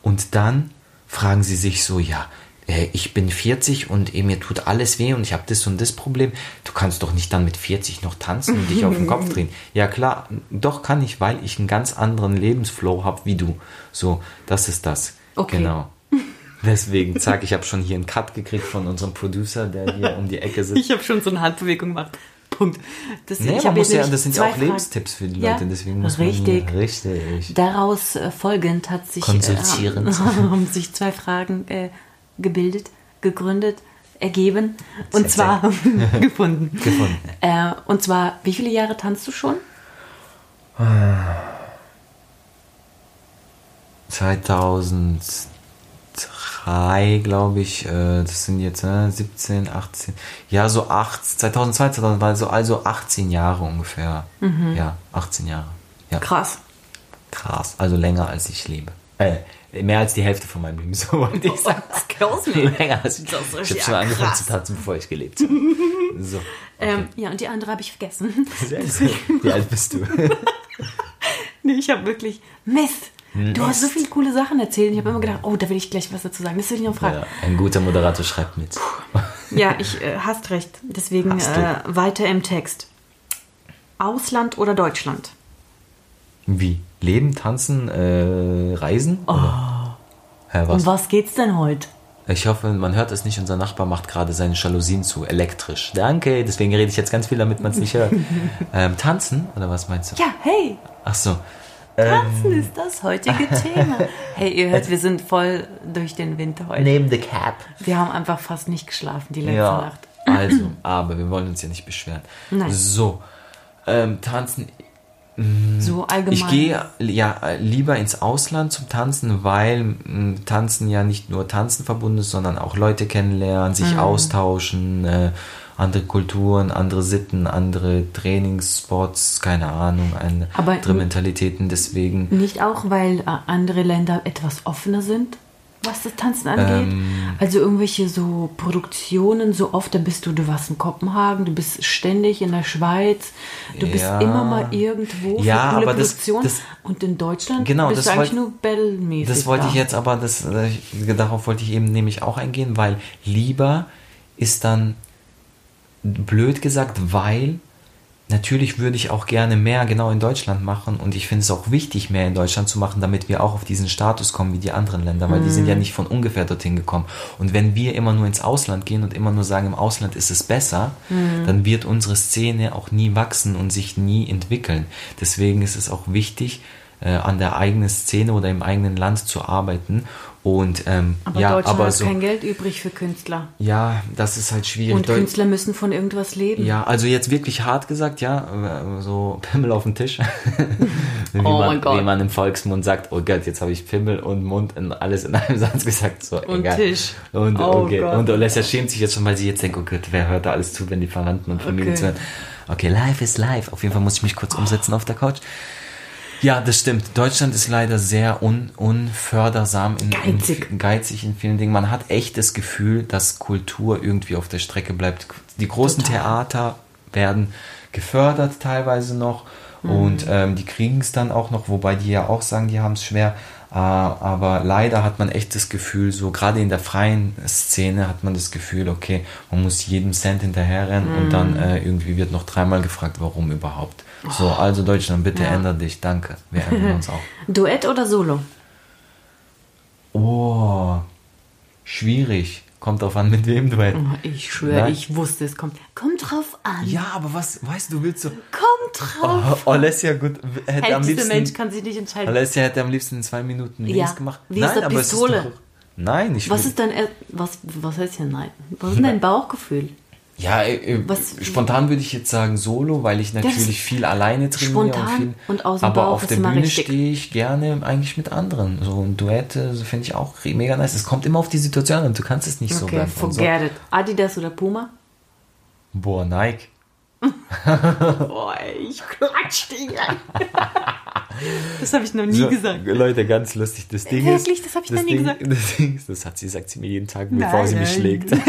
Und dann fragen sie sich so, ja, äh, ich bin 40 und eh, mir tut alles weh und ich habe das und das Problem. Du kannst doch nicht dann mit 40 noch tanzen und dich auf den Kopf drehen. Ja klar, doch kann ich, weil ich einen ganz anderen Lebensflow habe wie du. So, das ist das. Okay. Genau. Deswegen, zack, ich habe schon hier einen Cut gekriegt von unserem Producer, der hier um die Ecke sitzt. Ich habe schon so eine Handbewegung gemacht. Punkt. Das, Nee, man muss ja, das sind ja auch Fragen. Lebenstipps für die Ja, Leute, deswegen muss richtig. man richtig. Daraus äh, folgend hat sich, Konsultierend. Äh, haben sich zwei Fragen äh, gebildet, gegründet, ergeben und Sehr, zwar gefunden. Gefunden. Äh, und zwar, wie viele Jahre tanzt du schon? 2003, glaube ich, äh, das sind jetzt äh, 17, 18, ja, so 8, 2002, 2003, also, also 18 Jahre ungefähr. Ja, 18 Jahre. Ja, Krass. krass. Also länger als ich lebe. Äh, mehr als die Hälfte von meinem Leben, so wollte ich sagen. Excuse me. länger als ich. Ich habe schon angefangen zu tanzen, bevor ich gelebt habe. So. Ähm, ja, und die andere habe ich vergessen. Sehr. Wie alt bist du? nee, ich habe wirklich Mist. Du hast so viele coole Sachen erzählt. Ich habe immer gedacht, oh, da will ich gleich was dazu sagen. Das will ich noch fragen. Ja, ein guter Moderator schreibt mit. Ja, ich äh, hast recht. Deswegen Hast äh, weiter im Text. Ausland oder Deutschland? Wie? Leben, tanzen, äh, reisen? Oh. Hä, was? Um was geht's denn heute? Ich hoffe, man hört es nicht. Unser Nachbar macht gerade seine Jalousien zu, elektrisch. Danke, deswegen rede ich jetzt ganz viel, damit man es nicht hört. ähm, tanzen? Oder was meinst du? Ja, hey, Ach so. Tanzen ist das heutige Thema. Hey, ihr hört, wir sind voll durch den Winter heute. Name the cap. Wir haben einfach fast nicht geschlafen die letzte Ja, Nacht. also, aber wir wollen uns ja nicht beschweren. Nein. So, ähm, tanzen. So allgemein. Ich gehe ja lieber ins Ausland zum Tanzen, weil mh, Tanzen ja nicht nur Tanzen verbunden ist, sondern auch Leute kennenlernen, Mhm. sich austauschen, äh, andere Kulturen, andere Sitten, andere Trainingsspots, keine Ahnung, andere Mentalitäten. Deswegen Nicht auch, weil äh, andere Länder etwas offener sind, was das Tanzen angeht. Ähm. also irgendwelche so Produktionen, so oft, da bist du, du warst in Kopenhagen, du bist ständig in der Schweiz, du bist Ja. immer mal irgendwo für Ja, coole aber das- Produktion. das- und in Deutschland Genau, bist das du eigentlich wollt- nur bellmäßig Das wollte da. ich jetzt aber, das, darauf wollte ich eben nämlich auch eingehen, weil lieber ist dann blöd gesagt, weil natürlich würde ich auch gerne mehr genau in Deutschland machen und ich finde es auch wichtig, mehr in Deutschland zu machen, damit wir auch auf diesen Status kommen wie die anderen Länder, weil die sind ja nicht von ungefähr dorthin gekommen. Und wenn wir immer nur ins Ausland gehen und immer nur sagen, im Ausland ist es besser, dann wird unsere Szene auch nie wachsen und sich nie entwickeln. Deswegen ist es auch wichtig, äh, an der eigenen Szene oder im eigenen Land zu arbeiten. Und ähm, aber ja, Deutschland aber hat so, kein Geld übrig für Künstler. ja, das ist halt schwierig. Und Künstler müssen von irgendwas leben. ja, also jetzt wirklich hart gesagt, ja, so Pimmel auf dem Tisch. wie, Oh man, mein Gott. wie man im Volksmund sagt, oh Gott, jetzt habe ich Pimmel und Mund in alles in einem Satz gesagt. So, Und egal. Tisch. Und, Oh okay. Gott. und Alessia schämt sich jetzt schon, weil sie jetzt denkt, oh Gott, wer hört da alles zu, wenn die Verwandten und Familie Okay. zuhören. Okay, live ist live. Auf jeden Fall muss ich mich kurz umsetzen auf der Couch. Ja, das stimmt. Deutschland ist leider sehr un, unfördersam, in, Geizig. In, geizig in vielen Dingen. Man hat echt das Gefühl, dass Kultur irgendwie auf der Strecke bleibt. Die großen Total. Theater werden gefördert teilweise noch und ähm, die kriegen es dann auch noch, wobei die ja auch sagen, die haben es schwer. Äh, aber leider hat man echt das Gefühl, so gerade in der freien Szene hat man das Gefühl, okay, man muss jedem Cent hinterherrennen und dann äh, irgendwie wird noch dreimal gefragt, warum überhaupt. So, also Deutschland, bitte Ja. ändere dich, danke. Wir ändern uns auch. Duett oder Solo? Oh, schwierig. Kommt drauf an, mit wem du halt. Oh, ich schwöre, Nein. ich wusste es. Kommt, kommt drauf an. Ja, aber was, weißt du, du willst so. Kommt drauf. Oh, Alessia, gut, hätte am Ältester liebsten. Mensch kann sich nicht entscheiden. Alessia hätte am liebsten in zwei Minuten Ja. links gemacht. Wie ist der aber es Pistole? doch- Nein, ich Was will- ist dein, was, was heißt hier nein? Was ist denn dein Bauchgefühl? Ja, äh, äh, Was- spontan würde ich jetzt sagen Solo, weil ich natürlich viel alleine trainiere. spontan und, viel, und aus dem aber Bauch auf der Bühne stehe ich gerne eigentlich mit anderen. So ein Duette so finde ich auch mega nice. Es kommt immer auf die Situation an du kannst es nicht so Okay. Und so. forget it. Adidas oder Puma? Boah, Nike. Boah, ich klatsch dich rein. Das habe ich noch nie So, gesagt. Leute, ganz lustig. Das Ding Wirklich? ist, Das hab ich das noch nie Ding, gesagt. Das, Ding das hat sie, sagt sie mir jeden Tag, Nein, bevor sie mich nein. schlägt.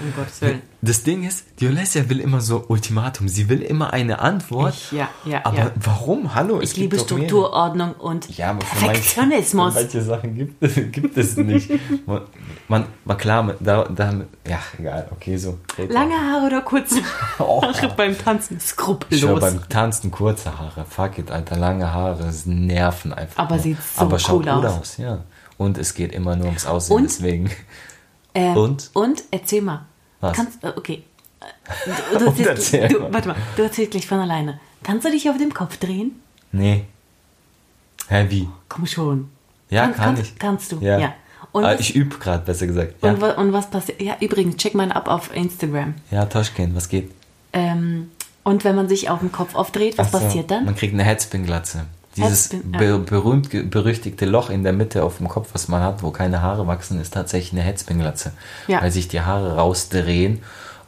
Um Gottes Willen. Das Ding ist, die Olesja will immer so Ultimatum. Sie will immer eine Antwort. Ich, ja, ja, aber ja. warum? Hallo, Ich liebe. Struktur, Ordnung und Ja, aber manche, Perfektionismus. manche Sachen gibt, es- gibt es nicht. Man, man, man klar, da, da, ja, egal, okay, so. Lange Haare oder kurze Oh. Haare beim Tanzen? Ich Skrupellos. beim Tanzen kurze Haare. Fuck it, Alter, lange Haare, nerven einfach. Aber nur. sieht so Aber schaut cool gut aus. aus. ja. Und es geht immer nur ums Aussehen, Und? deswegen. Ähm, Und? Und erzähl mal. Was? Kannst, äh, okay. Äh, Du, du, erzählst, erzähl du, warte mal, du erzählst gleich von alleine. Kannst du dich auf dem Kopf drehen? Nee. Hä, wie? Komm schon. Ja, Kann- kann, kannst- ich. kannst du, Ja. ja. Und Ah, was- ich übe gerade, besser gesagt. Ja, Und, und was passiert? Ja, übrigens, check mal ab auf Instagram. ja Toschkin, was geht? Ähm, und wenn man sich auf den Kopf aufdreht, was so, passiert dann? Man kriegt eine Headspin-Glatze. Dieses Headspin, ja. be berühmt berüchtigte Loch in der Mitte auf dem Kopf, was man hat, wo keine Haare wachsen, ist tatsächlich eine Headspin-Glatze. Ja. Weil sich die Haare rausdrehen,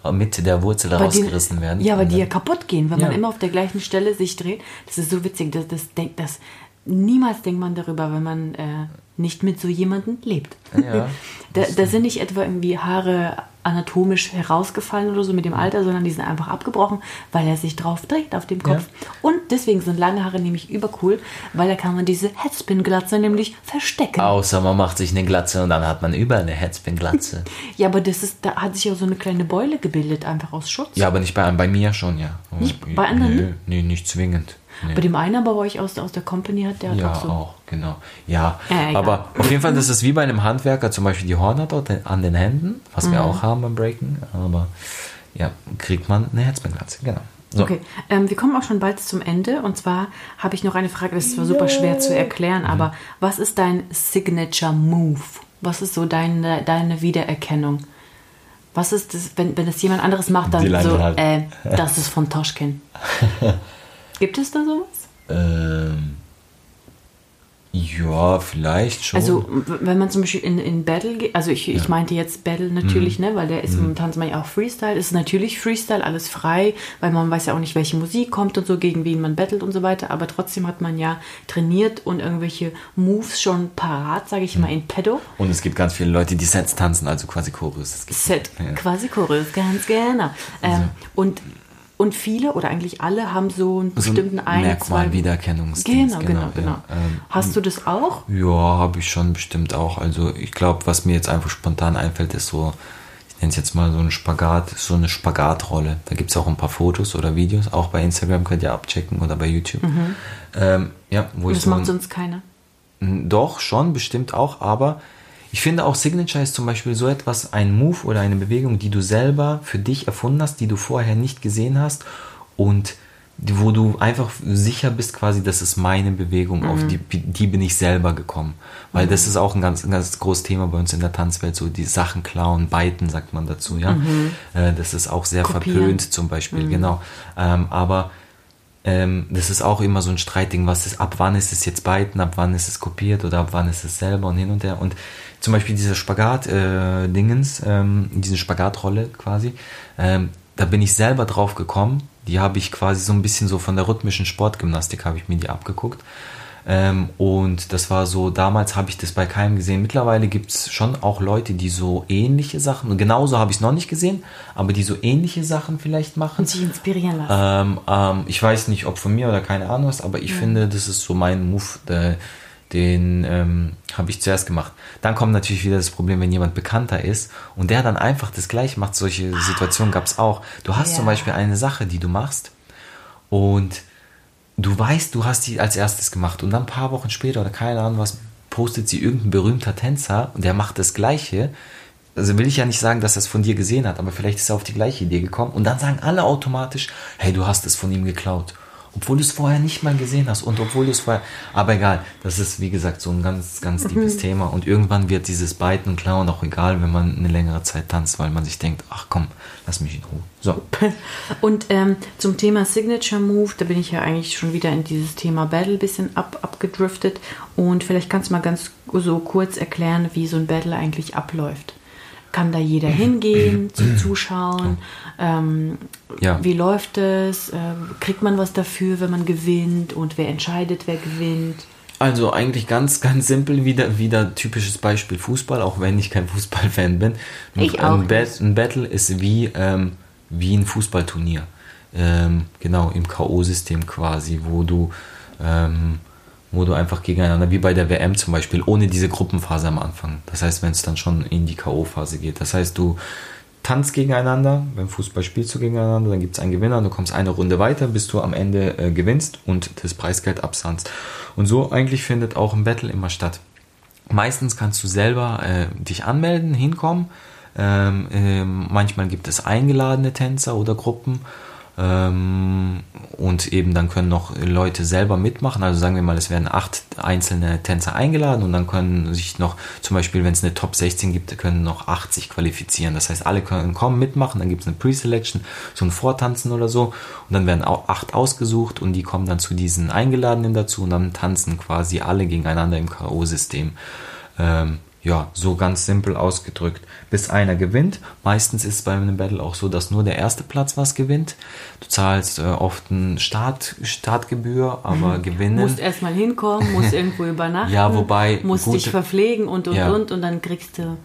äh, mit der Wurzel die- rausgerissen werden. Ja, Und die ja kaputt gehen, wenn man Ja. immer auf der gleichen Stelle sich dreht. Das ist so witzig, das, das, denkt, das niemals denkt man darüber, wenn man äh, nicht mit so jemandem lebt. Ja. da, da sind nicht etwa irgendwie Haare anatomisch herausgefallen oder so mit dem Alter, sondern die sind einfach abgebrochen, weil er sich drauf dreht auf dem Kopf. Und deswegen sind lange Haare nämlich übercool, weil da kann man diese Headspin-Glatze nämlich verstecken. Außer man macht sich eine Glatze und dann hat man überall eine Headspin-Glatze. Ja, aber das ist, da hat sich ja so eine kleine Beule gebildet, einfach aus Schutz. ja, aber nicht bei, bei mir schon, ja. Nicht bei anderen Nö, nee, nicht zwingend. Nee. Bei dem einen aber, wo ich aus, aus der Company hat, der hat Ja, auch so. auch, genau. Ja, Äh, aber auf jeden Fall, das ist wie bei einem Handwerker, zum Beispiel die Hornhaut an den- an den Händen, was Mhm. wir auch haben beim Breaken, aber ja, kriegt man eine Herzbandglatze, genau. So. Okay, ähm, wir kommen auch schon bald zum Ende. Und zwar habe ich noch eine Frage, das ist zwar super schwer zu erklären, Mhm. aber was ist dein Signature Move? Was ist so deine, deine Wiedererkennung? Was ist das, wenn, wenn das jemand anderes macht, dann so, halt. äh, das ist von Toschkin. Gibt es da sowas? Ähm, ja, vielleicht schon. Also, wenn man zum Beispiel in, in Battle geht, also ich, ich meinte jetzt Battle natürlich, Mhm. ne, weil der ist momentan zum Beispiel auch Freestyle, ist natürlich Freestyle, alles frei, weil man weiß ja auch nicht, welche Musik kommt und so, gegen wen man battelt und so weiter, aber trotzdem hat man ja trainiert und irgendwelche Moves schon parat, sage ich mal, in Pedo. und es gibt ganz viele Leute, die Sets tanzen, also quasi Chorus. Set, Ja. quasi Choreos, ganz genau. Ähm, und, und viele oder eigentlich alle haben so einen So bestimmten ein, Merkmal, zwei... Wiedererkennungsdings, Genau, genau, genau. ja. Ähm, Hast du das auch? Ja, habe ich schon bestimmt auch. Also ich glaube, was mir jetzt einfach spontan einfällt, ist so, ich nenne es jetzt mal so ein Spagat, so eine Spagatrolle. Da gibt es auch ein paar Fotos oder Videos, auch bei Instagram könnt ihr abchecken oder bei YouTube. Ähm, ja, wo ich Das so macht sonst keiner. doch, schon, bestimmt auch, aber ich finde auch Signature ist zum Beispiel so etwas, ein Move oder eine Bewegung, die du selber für dich erfunden hast, die du vorher nicht gesehen hast und wo du einfach sicher bist quasi, das ist meine Bewegung, auf die, die bin ich selber gekommen. Weil das ist auch ein ganz, ein ganz großes Thema bei uns in der Tanzwelt, so die Sachen klauen, beiten, sagt man dazu, ja. Äh, das ist auch sehr Kopieren. verpönt zum Beispiel, genau. Ähm, aber ähm, das ist auch immer so ein Streitding, was ist, ab wann ist es jetzt beiten, ab wann ist es kopiert oder ab wann ist es selber und hin und her. Und zum Beispiel diese Spagat-Dingens, ähm, diese Spagatrolle quasi, ähm, da bin ich selber drauf gekommen. Die habe ich quasi so ein bisschen so von der rhythmischen Sportgymnastik habe ich mir die abgeguckt. Ähm, und das war so, damals habe ich das bei keinem gesehen. Mittlerweile gibt es schon auch Leute, die so ähnliche Sachen, und genauso habe ich es noch nicht gesehen, aber die so ähnliche Sachen vielleicht machen. Und sich inspirieren lassen. Ähm, ähm, ich weiß nicht, ob von mir oder keine Ahnung was, aber ich finde, das ist so mein Move, der, den ähm, habe ich zuerst gemacht. Dann kommt natürlich wieder das Problem, wenn jemand bekannter ist und der dann einfach das gleiche macht. Solche Situationen gab es auch. Du hast Ja. zum Beispiel eine Sache, die du machst und du weißt, du hast die als erstes gemacht und dann ein paar Wochen später oder keine Ahnung was, postet sie irgendein berühmter Tänzer und der macht das Gleiche also will ich ja nicht sagen, dass er es von dir gesehen hat, aber vielleicht ist er auf die gleiche Idee gekommen und dann sagen alle automatisch, hey, du hast es von ihm geklaut. Obwohl du es vorher nicht mal gesehen hast und obwohl du es vorher. Aber egal, das ist wie gesagt so ein ganz, ganz tiefes Mhm. Thema. Und irgendwann wird dieses Biten und Klauen auch egal, wenn man eine längere Zeit tanzt, weil man sich denkt, ach komm, lass mich in Ruhe. So. Und ähm, zum Thema Signature Move, da bin ich ja eigentlich schon wieder in dieses Thema Battle ein bisschen ab, abgedriftet. Und vielleicht kannst du mal ganz so kurz erklären, wie so ein Battle eigentlich abläuft. Kann da jeder hingehen zum Zuschauen? Ähm, Ja. Wie läuft es? Ähm, kriegt man was dafür, wenn man gewinnt? Und wer entscheidet, wer gewinnt? Also eigentlich ganz, ganz simpel, wieder, wieder typisches Beispiel Fußball, auch wenn ich kein Fußballfan bin. Ich auch ein, ein Battle ist wie, ähm, wie ein Fußballturnier. Ähm, genau, im K.O.-System quasi, wo du, ähm, wo du einfach gegeneinander, wie bei der WM zum Beispiel, ohne diese Gruppenphase am Anfang. Das heißt, wenn es dann schon in die K.O.-Phase geht. Das heißt, du tanzt gegeneinander, beim Fußball spielst du gegeneinander, dann gibt es einen Gewinner, du kommst eine Runde weiter, bis du am Ende äh, gewinnst und das Preisgeld absahnst. Und so eigentlich findet auch ein Battle immer statt. Meistens kannst du selber äh, dich anmelden, hinkommen. Ähm, ähm, manchmal gibt es eingeladene Tänzer oder Gruppen. Ähm, und eben dann können noch Leute selber mitmachen. Also sagen wir mal, es werden acht einzelne Tänzer eingeladen und dann können sich noch, zum Beispiel, wenn es eine Top 16 gibt, können noch 80 qualifizieren. Das heißt, alle können kommen, mitmachen, dann gibt es eine Pre-Selection, so ein Vortanzen oder so. Und dann werden auch acht ausgesucht und die kommen dann zu diesen Eingeladenen dazu und dann tanzen quasi alle gegeneinander im K.O.-System. Ähm, ja, so ganz simpel ausgedrückt. Bis einer gewinnt. Meistens ist es bei einem Battle auch so, dass nur der erste Platz was gewinnt. Du zahlst äh, oft eine Start, Startgebühr, aber gewinnen. Musst erstmal hinkommen, musst irgendwo übernachten. Ja, wobei Musst dich gute- verpflegen und und Ja. und und dann kriegst du.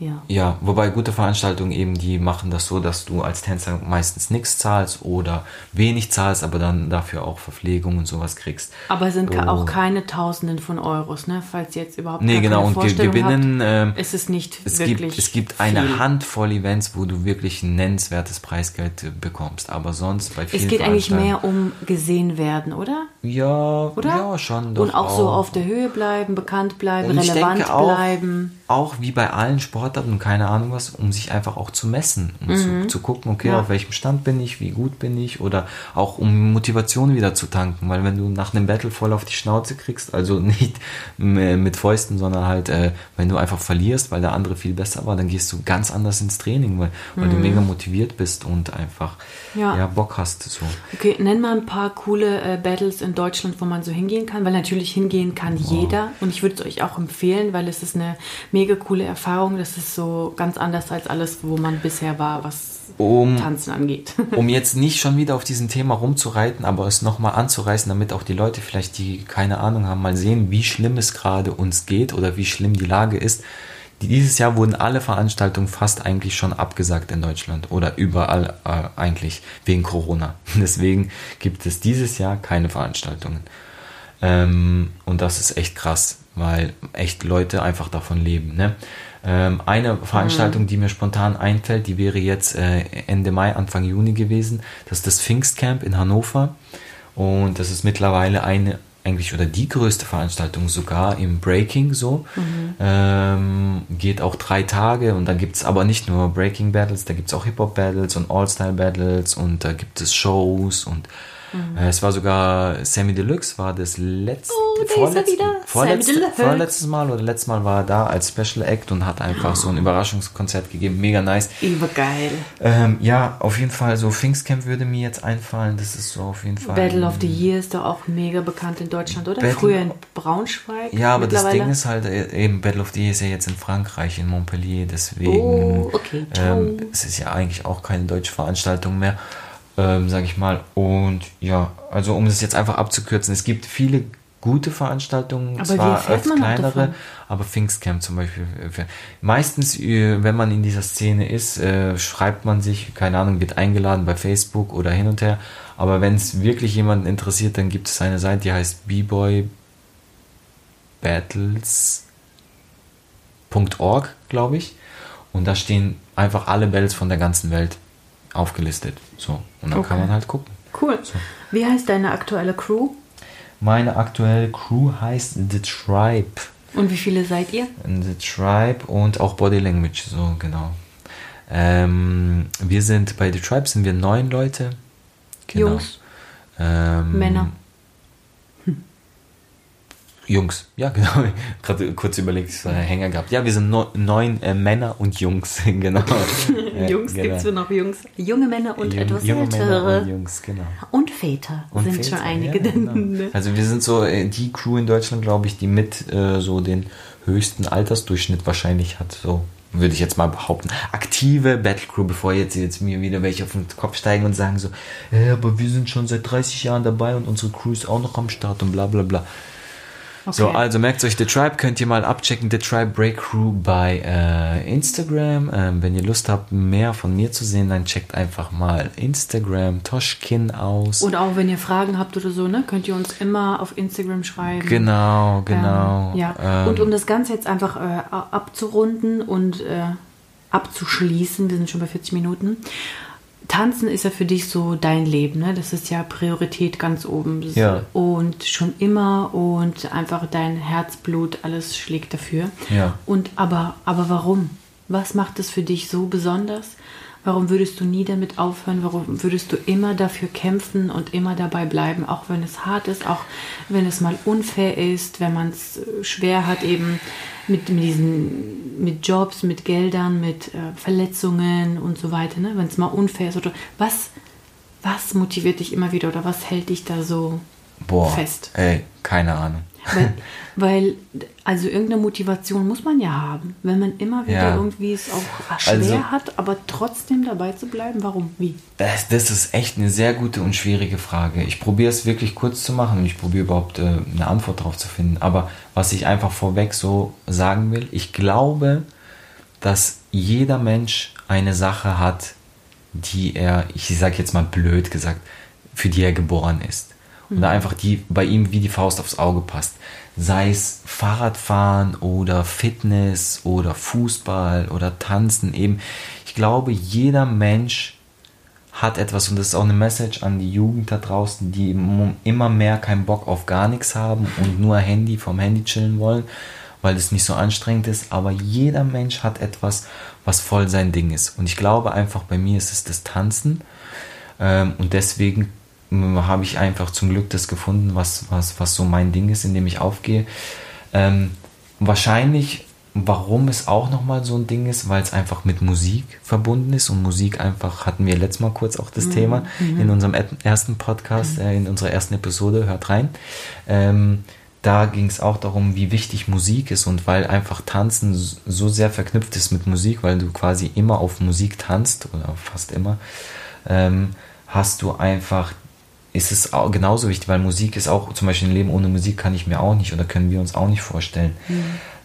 Ja. Ja, wobei gute Veranstaltungen eben, die machen das so, dass du als Tänzer meistens nichts zahlst oder wenig zahlst, aber dann dafür auch Verpflegung und sowas kriegst. Aber sind ka- Oh. auch keine Tausenden von Euros, ne? Falls ihr jetzt überhaupt Nee, genau, keine und Vorstellung gewinnen. ähm, habt, ist es nicht es wirklich gibt, es gibt eine viel. Handvoll Events, wo du wirklich ein nennenswertes Preisgeld äh, bekommst. Aber sonst bei vielen Es geht eigentlich mehr um gesehen werden, oder? Ja, Oder? ja, schon. Und auch, so auf der Höhe bleiben, bekannt bleiben, Und relevant auch, bleiben. Auch wie bei allen Sportarten und keine Ahnung was, um sich einfach auch zu messen, um zu, zu gucken, okay, Mhm. Ja. auf welchem Stand bin ich, wie gut bin ich oder auch um Motivation wieder zu tanken, weil wenn du nach einem Battle voll auf die Schnauze kriegst, also nicht m- mit Fäusten, sondern halt, äh, wenn du einfach verlierst, weil der andere viel besser war, dann gehst du ganz anders ins Training, weil, weil du mega motiviert bist und einfach Mhm. Ja. ja. Bock hast. So. Okay, nenn mal ein paar coole äh, Battles in Deutschland, wo man so hingehen kann, weil natürlich hingehen kann jeder und ich würde es euch auch empfehlen, weil es ist eine mega coole Erfahrung. Das ist so ganz anders als alles, wo man bisher war, was Um Tanzen angeht. um jetzt nicht schon wieder auf diesem Thema rumzureiten, aber es nochmal anzureißen, damit auch die Leute vielleicht, die keine Ahnung haben, mal sehen, wie schlimm es gerade uns geht oder wie schlimm die Lage ist. Dieses Jahr wurden alle Veranstaltungen fast eigentlich schon abgesagt in Deutschland oder überall äh, eigentlich wegen Corona. Deswegen gibt es dieses Jahr keine Veranstaltungen. Ähm, und das ist echt krass, weil echt Leute einfach davon leben. Ne? Ähm, eine Veranstaltung, die mir spontan einfällt, die wäre jetzt äh, Ende Mai, Anfang Juni gewesen. Das ist das Pfingstcamp in Hannover. Und das ist mittlerweile eine, eigentlich oder die größte Veranstaltung sogar im Breaking so. Ähm, geht auch drei Tage und da gibt es aber nicht nur Breaking Battles, da gibt es auch Hip-Hop Battles und All-Style Battles und da gibt es Shows und äh, es war sogar Sammy Deluxe, war das letzte, Oh, da ist er vorletzte, wieder. vorletzte, vorletztes Mal oder letztes Mal war er da als Special Act und hat einfach so ein Überraschungskonzert gegeben, mega nice. Übergeil. Ähm, ja, auf jeden Fall so Pfingstcamp würde mir jetzt einfallen, das ist so auf jeden Fall. Battle of the Year ist doch auch mega bekannt in Deutschland, oder? Battle- Früher in Braunschweig. Ja, aber das. Ding ist halt, äh, eben Battle of the Year ist ja jetzt in Frankreich, in Montpellier, deswegen Oh, okay, ähm, es ist ja eigentlich auch keine deutsche Veranstaltung mehr, ähm, sag ich mal. Und ja, also um es jetzt einfach abzukürzen, es gibt viele gute Veranstaltungen, Aber zwar öfter kleinere, aber Pfingstcamp zum Beispiel. äh, Meistens, äh, wenn man in dieser Szene ist, äh, schreibt man sich, keine Ahnung, wird eingeladen bei Facebook oder hin und her. Aber wenn es wirklich jemanden interessiert, dann gibt es eine Seite, die heißt B-Boy battles.org, glaube ich. Und da stehen einfach alle Battles von der ganzen Welt aufgelistet. So. Und dann kann Okay. man halt gucken. Cool. Wie heißt deine aktuelle Crew? Meine aktuelle Crew heißt The Tribe. Und wie viele seid ihr? The Tribe und auch Body Language, so genau. Ähm, wir sind bei The Tribe sind wir neun Leute. Genau. Jungs, Ähm, Männer. Jungs, ja genau. Gerade kurz überlegt, ich einen Hänger gehabt. Ja, wir sind no, neun äh, Männer und Jungs, genau. Jungs genau. gibt's nur noch Jungs. Junge Männer und Jung- etwas junge Männer ältere. und Jungs, genau. Und Väter Und sind Väter, schon einige. ja, genau. ne? Also wir sind so äh, die Crew in Deutschland, glaube ich, die mit äh, so den höchsten Altersdurchschnitt wahrscheinlich hat. So würde ich jetzt mal behaupten. Aktive Battle Crew, bevor jetzt, jetzt mir wieder welche auf den Kopf steigen und sagen so, äh, aber wir sind schon seit 30 Jahren dabei und unsere Crew ist auch noch am Start und bla bla bla. So, also merkt euch The Tribe, könnt ihr mal abchecken, The Tribe Break Crew bei äh, Instagram. Ähm, wenn ihr Lust habt, mehr von mir zu sehen, dann checkt einfach mal Instagram Toshkin aus. Und auch wenn ihr Fragen habt oder so, ne, könnt ihr uns immer auf Instagram schreiben. Genau, genau. Ähm, ja. Ähm, und um das Ganze jetzt einfach äh, abzurunden und äh, abzuschließen, wir sind schon bei 40 Minuten. Tanzen ist ja für dich so dein Leben, ne? Das ist ja Priorität ganz oben. Ja. Und schon immer und einfach dein Herzblut, alles schlägt dafür. Ja. Und aber, aber warum? Was macht es für dich so besonders? Warum würdest du nie damit aufhören? Warum würdest du immer dafür kämpfen und immer dabei bleiben, auch wenn es hart ist, auch wenn es mal unfair ist, wenn man es äh, schwer hat, eben mit, mit diesen, mit Jobs, mit Geldern, mit äh, Verletzungen und so weiter, ne? wenn es mal unfair ist oder was, was motiviert dich immer wieder oder was hält dich da so boah, fest? Ey, keine Ahnung. Weil, weil, also irgendeine Motivation muss man ja haben. Wenn man immer wieder Ja. irgendwie es auch schwer Also- hat, aber trotzdem dabei zu bleiben, warum? Wie? Das, das ist echt eine sehr gute und schwierige Frage. Ich probiere es wirklich kurz zu machen und ich probiere überhaupt äh, eine Antwort darauf zu finden. Aber was ich einfach vorweg so sagen will, ich glaube, dass jeder Mensch eine Sache hat, die er, ich sage jetzt mal blöd gesagt, für die er geboren ist. Und einfach die bei ihm wie die Faust aufs Auge passt. Sei es Fahrradfahren oder Fitness oder Fußball oder Tanzen eben. Ich glaube, jeder Mensch hat etwas und das ist auch eine Message an die Jugend da draußen, die im- immer mehr keinen Bock auf gar nichts haben und nur Handy vom Handy chillen wollen, weil es nicht so anstrengend ist. Aber jeder Mensch hat etwas, was voll sein Ding ist. Und ich glaube einfach, bei mir ist es das Tanzen. Ähm, und deswegen habe ich einfach zum Glück das gefunden, was, was, was so mein Ding ist, in dem ich aufgehe. Ähm, wahrscheinlich, warum es auch nochmal so ein Ding ist, weil es einfach mit Musik verbunden ist und Musik einfach, hatten wir letztes Mal kurz auch das Thema in unserem ersten Podcast, äh, in unserer ersten Episode, hört rein. Ähm, da ging es auch darum, wie wichtig Musik ist und weil einfach Tanzen so sehr verknüpft ist mit Musik, weil du quasi immer auf Musik tanzt oder fast immer, ähm, hast du einfach, ist es auch genauso wichtig, weil Musik ist auch, zum Beispiel ein Leben ohne Musik kann ich mir auch nicht oder können wir uns auch nicht vorstellen.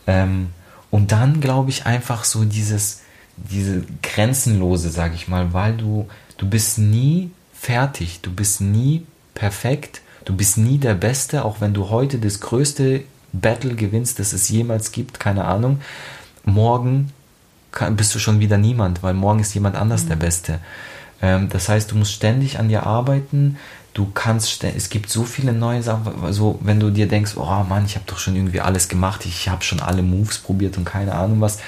Ähm, und dann glaube ich einfach so dieses, diese grenzenlose, sage ich mal, weil du, du bist nie fertig, du bist nie perfekt, du bist nie der Beste, auch wenn du heute das größte Battle gewinnst, das es jemals gibt, keine Ahnung. Morgen kann, bist du schon wieder niemand, weil morgen ist jemand anders der Beste. Ähm, das heißt, du musst ständig an dir arbeiten. Du kannst, es gibt so viele neue Sachen, so wenn du dir denkst, oh Mann, ich habe doch schon irgendwie alles gemacht, ich habe schon alle Moves probiert und keine Ahnung was,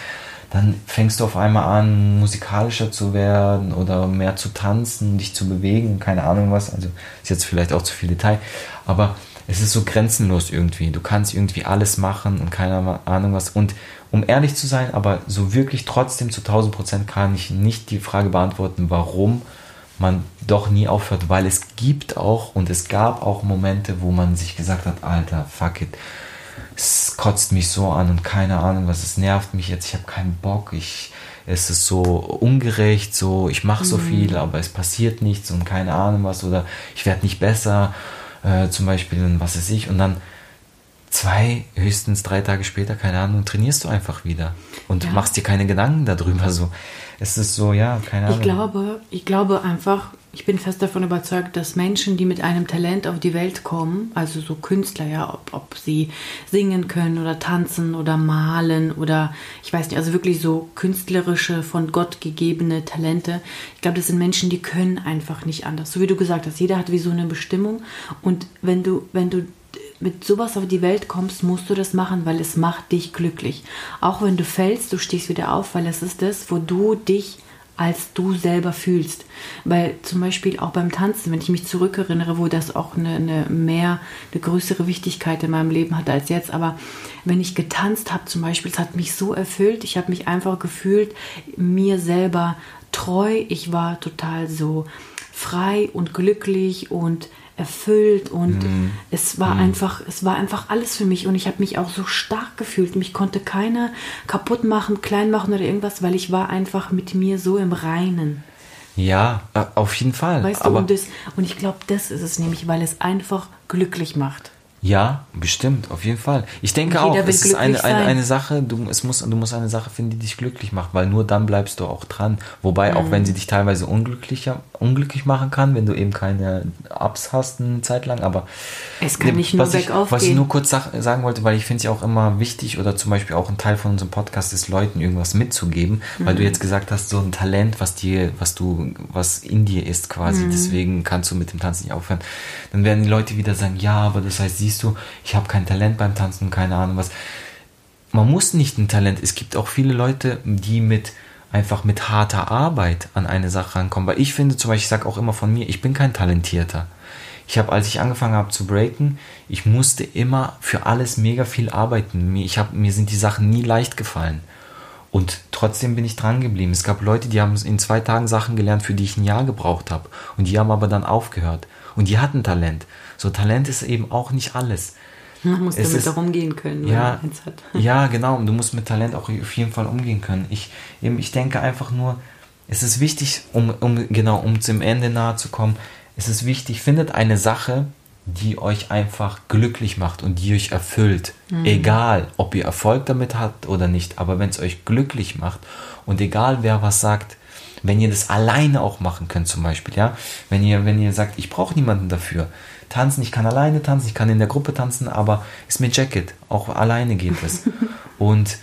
dann fängst du auf einmal an, musikalischer zu werden oder mehr zu tanzen, dich zu bewegen, keine Ahnung was. Also ist jetzt vielleicht auch zu viel Detail, aber es ist so grenzenlos irgendwie. Du kannst irgendwie alles machen und keine Ahnung was. Und um ehrlich zu sein, aber so wirklich trotzdem zu 1000 Prozent kann ich nicht die Frage beantworten, warum man doch nie aufhört, weil es gibt auch und es gab auch Momente, wo man sich gesagt hat, Alter, fuck it, es kotzt mich so an und keine Ahnung was, es nervt mich jetzt, ich habe keinen Bock, ich, es ist so ungerecht, so ich mache so viel, aber es passiert nichts und keine Ahnung was oder ich werde nicht besser, äh, zum Beispiel, was weiß ich, und dann zwei, höchstens drei Tage später, keine Ahnung, trainierst du einfach wieder und Ja. machst dir keine Gedanken darüber. So, es ist so, ja, keine Ahnung. Ich glaube, ich glaube einfach, ich bin fest davon überzeugt, dass Menschen, die mit einem Talent auf die Welt kommen, also so Künstler, ja, ob, ob sie singen können oder tanzen oder malen oder ich weiß nicht, also wirklich so künstlerische, von Gott gegebene Talente. Ich glaube, das sind Menschen, die können einfach nicht anders. So wie du gesagt hast, jeder hat wie so eine Bestimmung und wenn du, wenn du mit sowas auf die Welt kommst, musst du das machen, weil es macht dich glücklich. Auch wenn du fällst, du stehst wieder auf, weil es ist das, wo du dich als du selber fühlst. Weil zum Beispiel auch beim Tanzen, wenn ich mich zurückerinnere, wo das auch eine, eine mehr, eine größere Wichtigkeit in meinem Leben hatte als jetzt, aber wenn ich getanzt habe zum Beispiel, es hat mich so erfüllt, ich habe mich einfach gefühlt, mir selber treu, ich war total so frei und glücklich und erfüllt und mm. es war mm. einfach es war einfach alles für mich und ich habe mich auch so stark gefühlt mich konnte keiner kaputt machen klein machen oder irgendwas weil ich war einfach mit mir so im Reinen ja äh, auf jeden Fall weißt du und, das, und ich glaube das ist es nämlich weil es einfach glücklich macht ja, bestimmt, auf jeden Fall. Ich denke auch, es ist eine, eine, eine Sache, du, es muss, du musst eine Sache finden, die dich glücklich macht, weil nur dann bleibst du auch dran. Wobei, mhm. auch wenn sie dich teilweise unglücklicher, unglücklich machen kann, wenn du eben keine Ups hast eine Zeit lang, aber es kann nicht nur was ich, Was ich nur kurz sag, sagen wollte, weil ich finde es ja auch immer wichtig oder zum Beispiel auch ein Teil von unserem Podcast ist, Leuten irgendwas mitzugeben, mhm. weil du mhm. jetzt gesagt hast, so ein Talent, was dir, was du, was in dir ist quasi, mhm. deswegen kannst du mit dem Tanzen nicht aufhören. Dann werden die Leute wieder sagen, ja, aber das heißt, siehst du, ich habe kein Talent beim Tanzen, keine Ahnung was. Man muss nicht ein Talent. Es gibt auch viele Leute, die mit einfach mit harter Arbeit an eine Sache rankommen. Weil ich finde zum Beispiel, ich sage auch immer von mir, ich bin kein Talentierter. Ich habe, als ich angefangen habe zu breaken, ich musste immer für alles mega viel arbeiten. Mir, ich hab, mir sind die Sachen nie leicht gefallen. Und trotzdem bin ich dran geblieben. Es gab Leute, die haben in zwei Tagen Sachen gelernt, für die ich ein Jahr gebraucht habe. Und die haben aber dann aufgehört. Und die hatten Talent. So Talent ist eben auch nicht alles. Man muss es damit ist, auch umgehen können. Ja, ja, genau. Und du musst mit Talent auch auf jeden Fall umgehen können. Ich, eben, ich denke einfach nur, es ist wichtig, um, um genau um zum Ende nahe zu kommen, es ist wichtig, findet eine Sache, die euch einfach glücklich macht und die euch erfüllt. Mhm. Egal, ob ihr Erfolg damit habt oder nicht, aber wenn es euch glücklich macht und egal wer was sagt, wenn ihr das alleine auch machen könnt zum Beispiel, ja, wenn ihr, wenn ihr sagt, ich brauche niemanden dafür, tanzen, ich kann alleine tanzen, ich kann in der Gruppe tanzen, aber ist mir Jacket, auch alleine geht es. und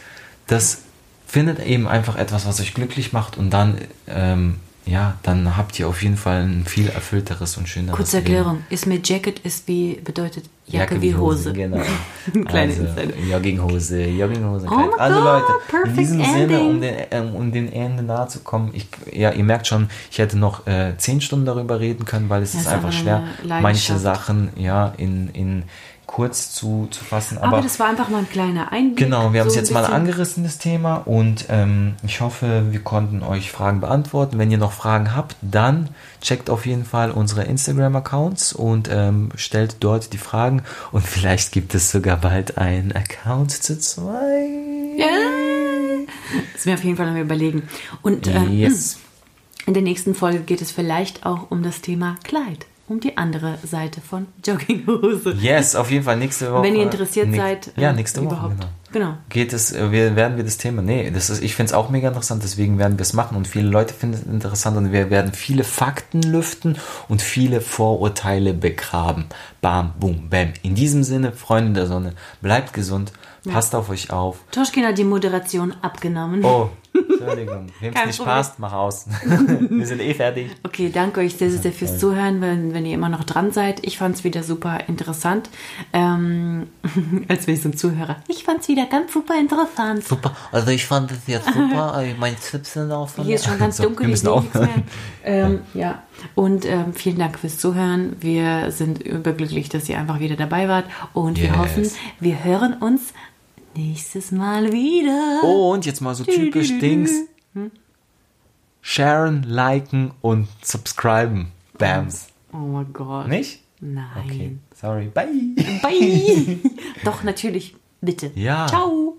das findet eben einfach etwas, was euch glücklich macht und dann ähm, ja, dann habt ihr auf jeden Fall ein viel erfüllteres und schöneres Kurze Erklärung, Leben. ist mir Jacket ist wie bedeutet Jacke, Jacke wie Hose. Hose genau. Kleine also, Jogginghose, Jogginghose. Oh also Leute, in diesem ending. Sinne, um den, ähm, um den Ende nahe zu kommen, ich, ja, ihr merkt schon, ich hätte noch äh, zehn Stunden darüber reden können, weil es das ist einfach schwer, manche Sachen ja in, in kurz zu, zu fassen. Aber, aber das war einfach mal ein kleiner Einblick. Genau, wir haben so es jetzt mal angerissen, das Thema. Und ähm, ich hoffe, wir konnten euch Fragen beantworten. Wenn ihr noch Fragen habt, dann checkt auf jeden Fall unsere Instagram-Accounts und ähm, stellt dort die Fragen. Und vielleicht gibt es sogar bald einen Account zu zwei. Ja. Das werden wir auf jeden Fall noch überlegen. Und ähm, yes. in der nächsten Folge geht es vielleicht auch um das Thema Kleid um die andere Seite von Jogginghose. Yes, auf jeden Fall nächste Woche. Wenn ihr interessiert seid. Ja, nächste Woche. Überhaupt. Genau. genau. Geht es, äh, wir, werden wir das Thema. Nee, das ist, ich finde es auch mega interessant, deswegen werden wir es machen und viele Leute finden es interessant und wir werden viele Fakten lüften und viele Vorurteile begraben. Bam, boom, bam. In diesem Sinne, Freunde der Sonne, bleibt gesund, ja. passt auf euch auf. Toschkin hat die Moderation abgenommen. Oh, Entschuldigung, wem es nicht Problem. passt, mach aus. Wir sind eh fertig. Okay, danke euch sehr, sehr fürs Zuhören, wenn, wenn ihr immer noch dran seid. Ich fand es wieder super interessant. Ähm, als wäre ich so ein Zuhörer. Ich fand es wieder ganz super interessant. Super, also ich fand es jetzt super. Meine Tipps sind auch von Hier ist schon ganz so, dunkel, ich sehe nichts mehr. Ähm, ja, und ähm, vielen Dank fürs Zuhören. Wir sind überglücklich, dass ihr einfach wieder dabei wart. Und yes. wir hoffen, wir hören uns Nächstes Mal wieder. Oh, und jetzt mal so typisch Dings. Hm? Sharen, liken und subscriben. Bams. Oh mein Gott. Nicht? Nein. Okay. Sorry. Bye. Bye. Doch, natürlich. Bitte. Ja. Ciao.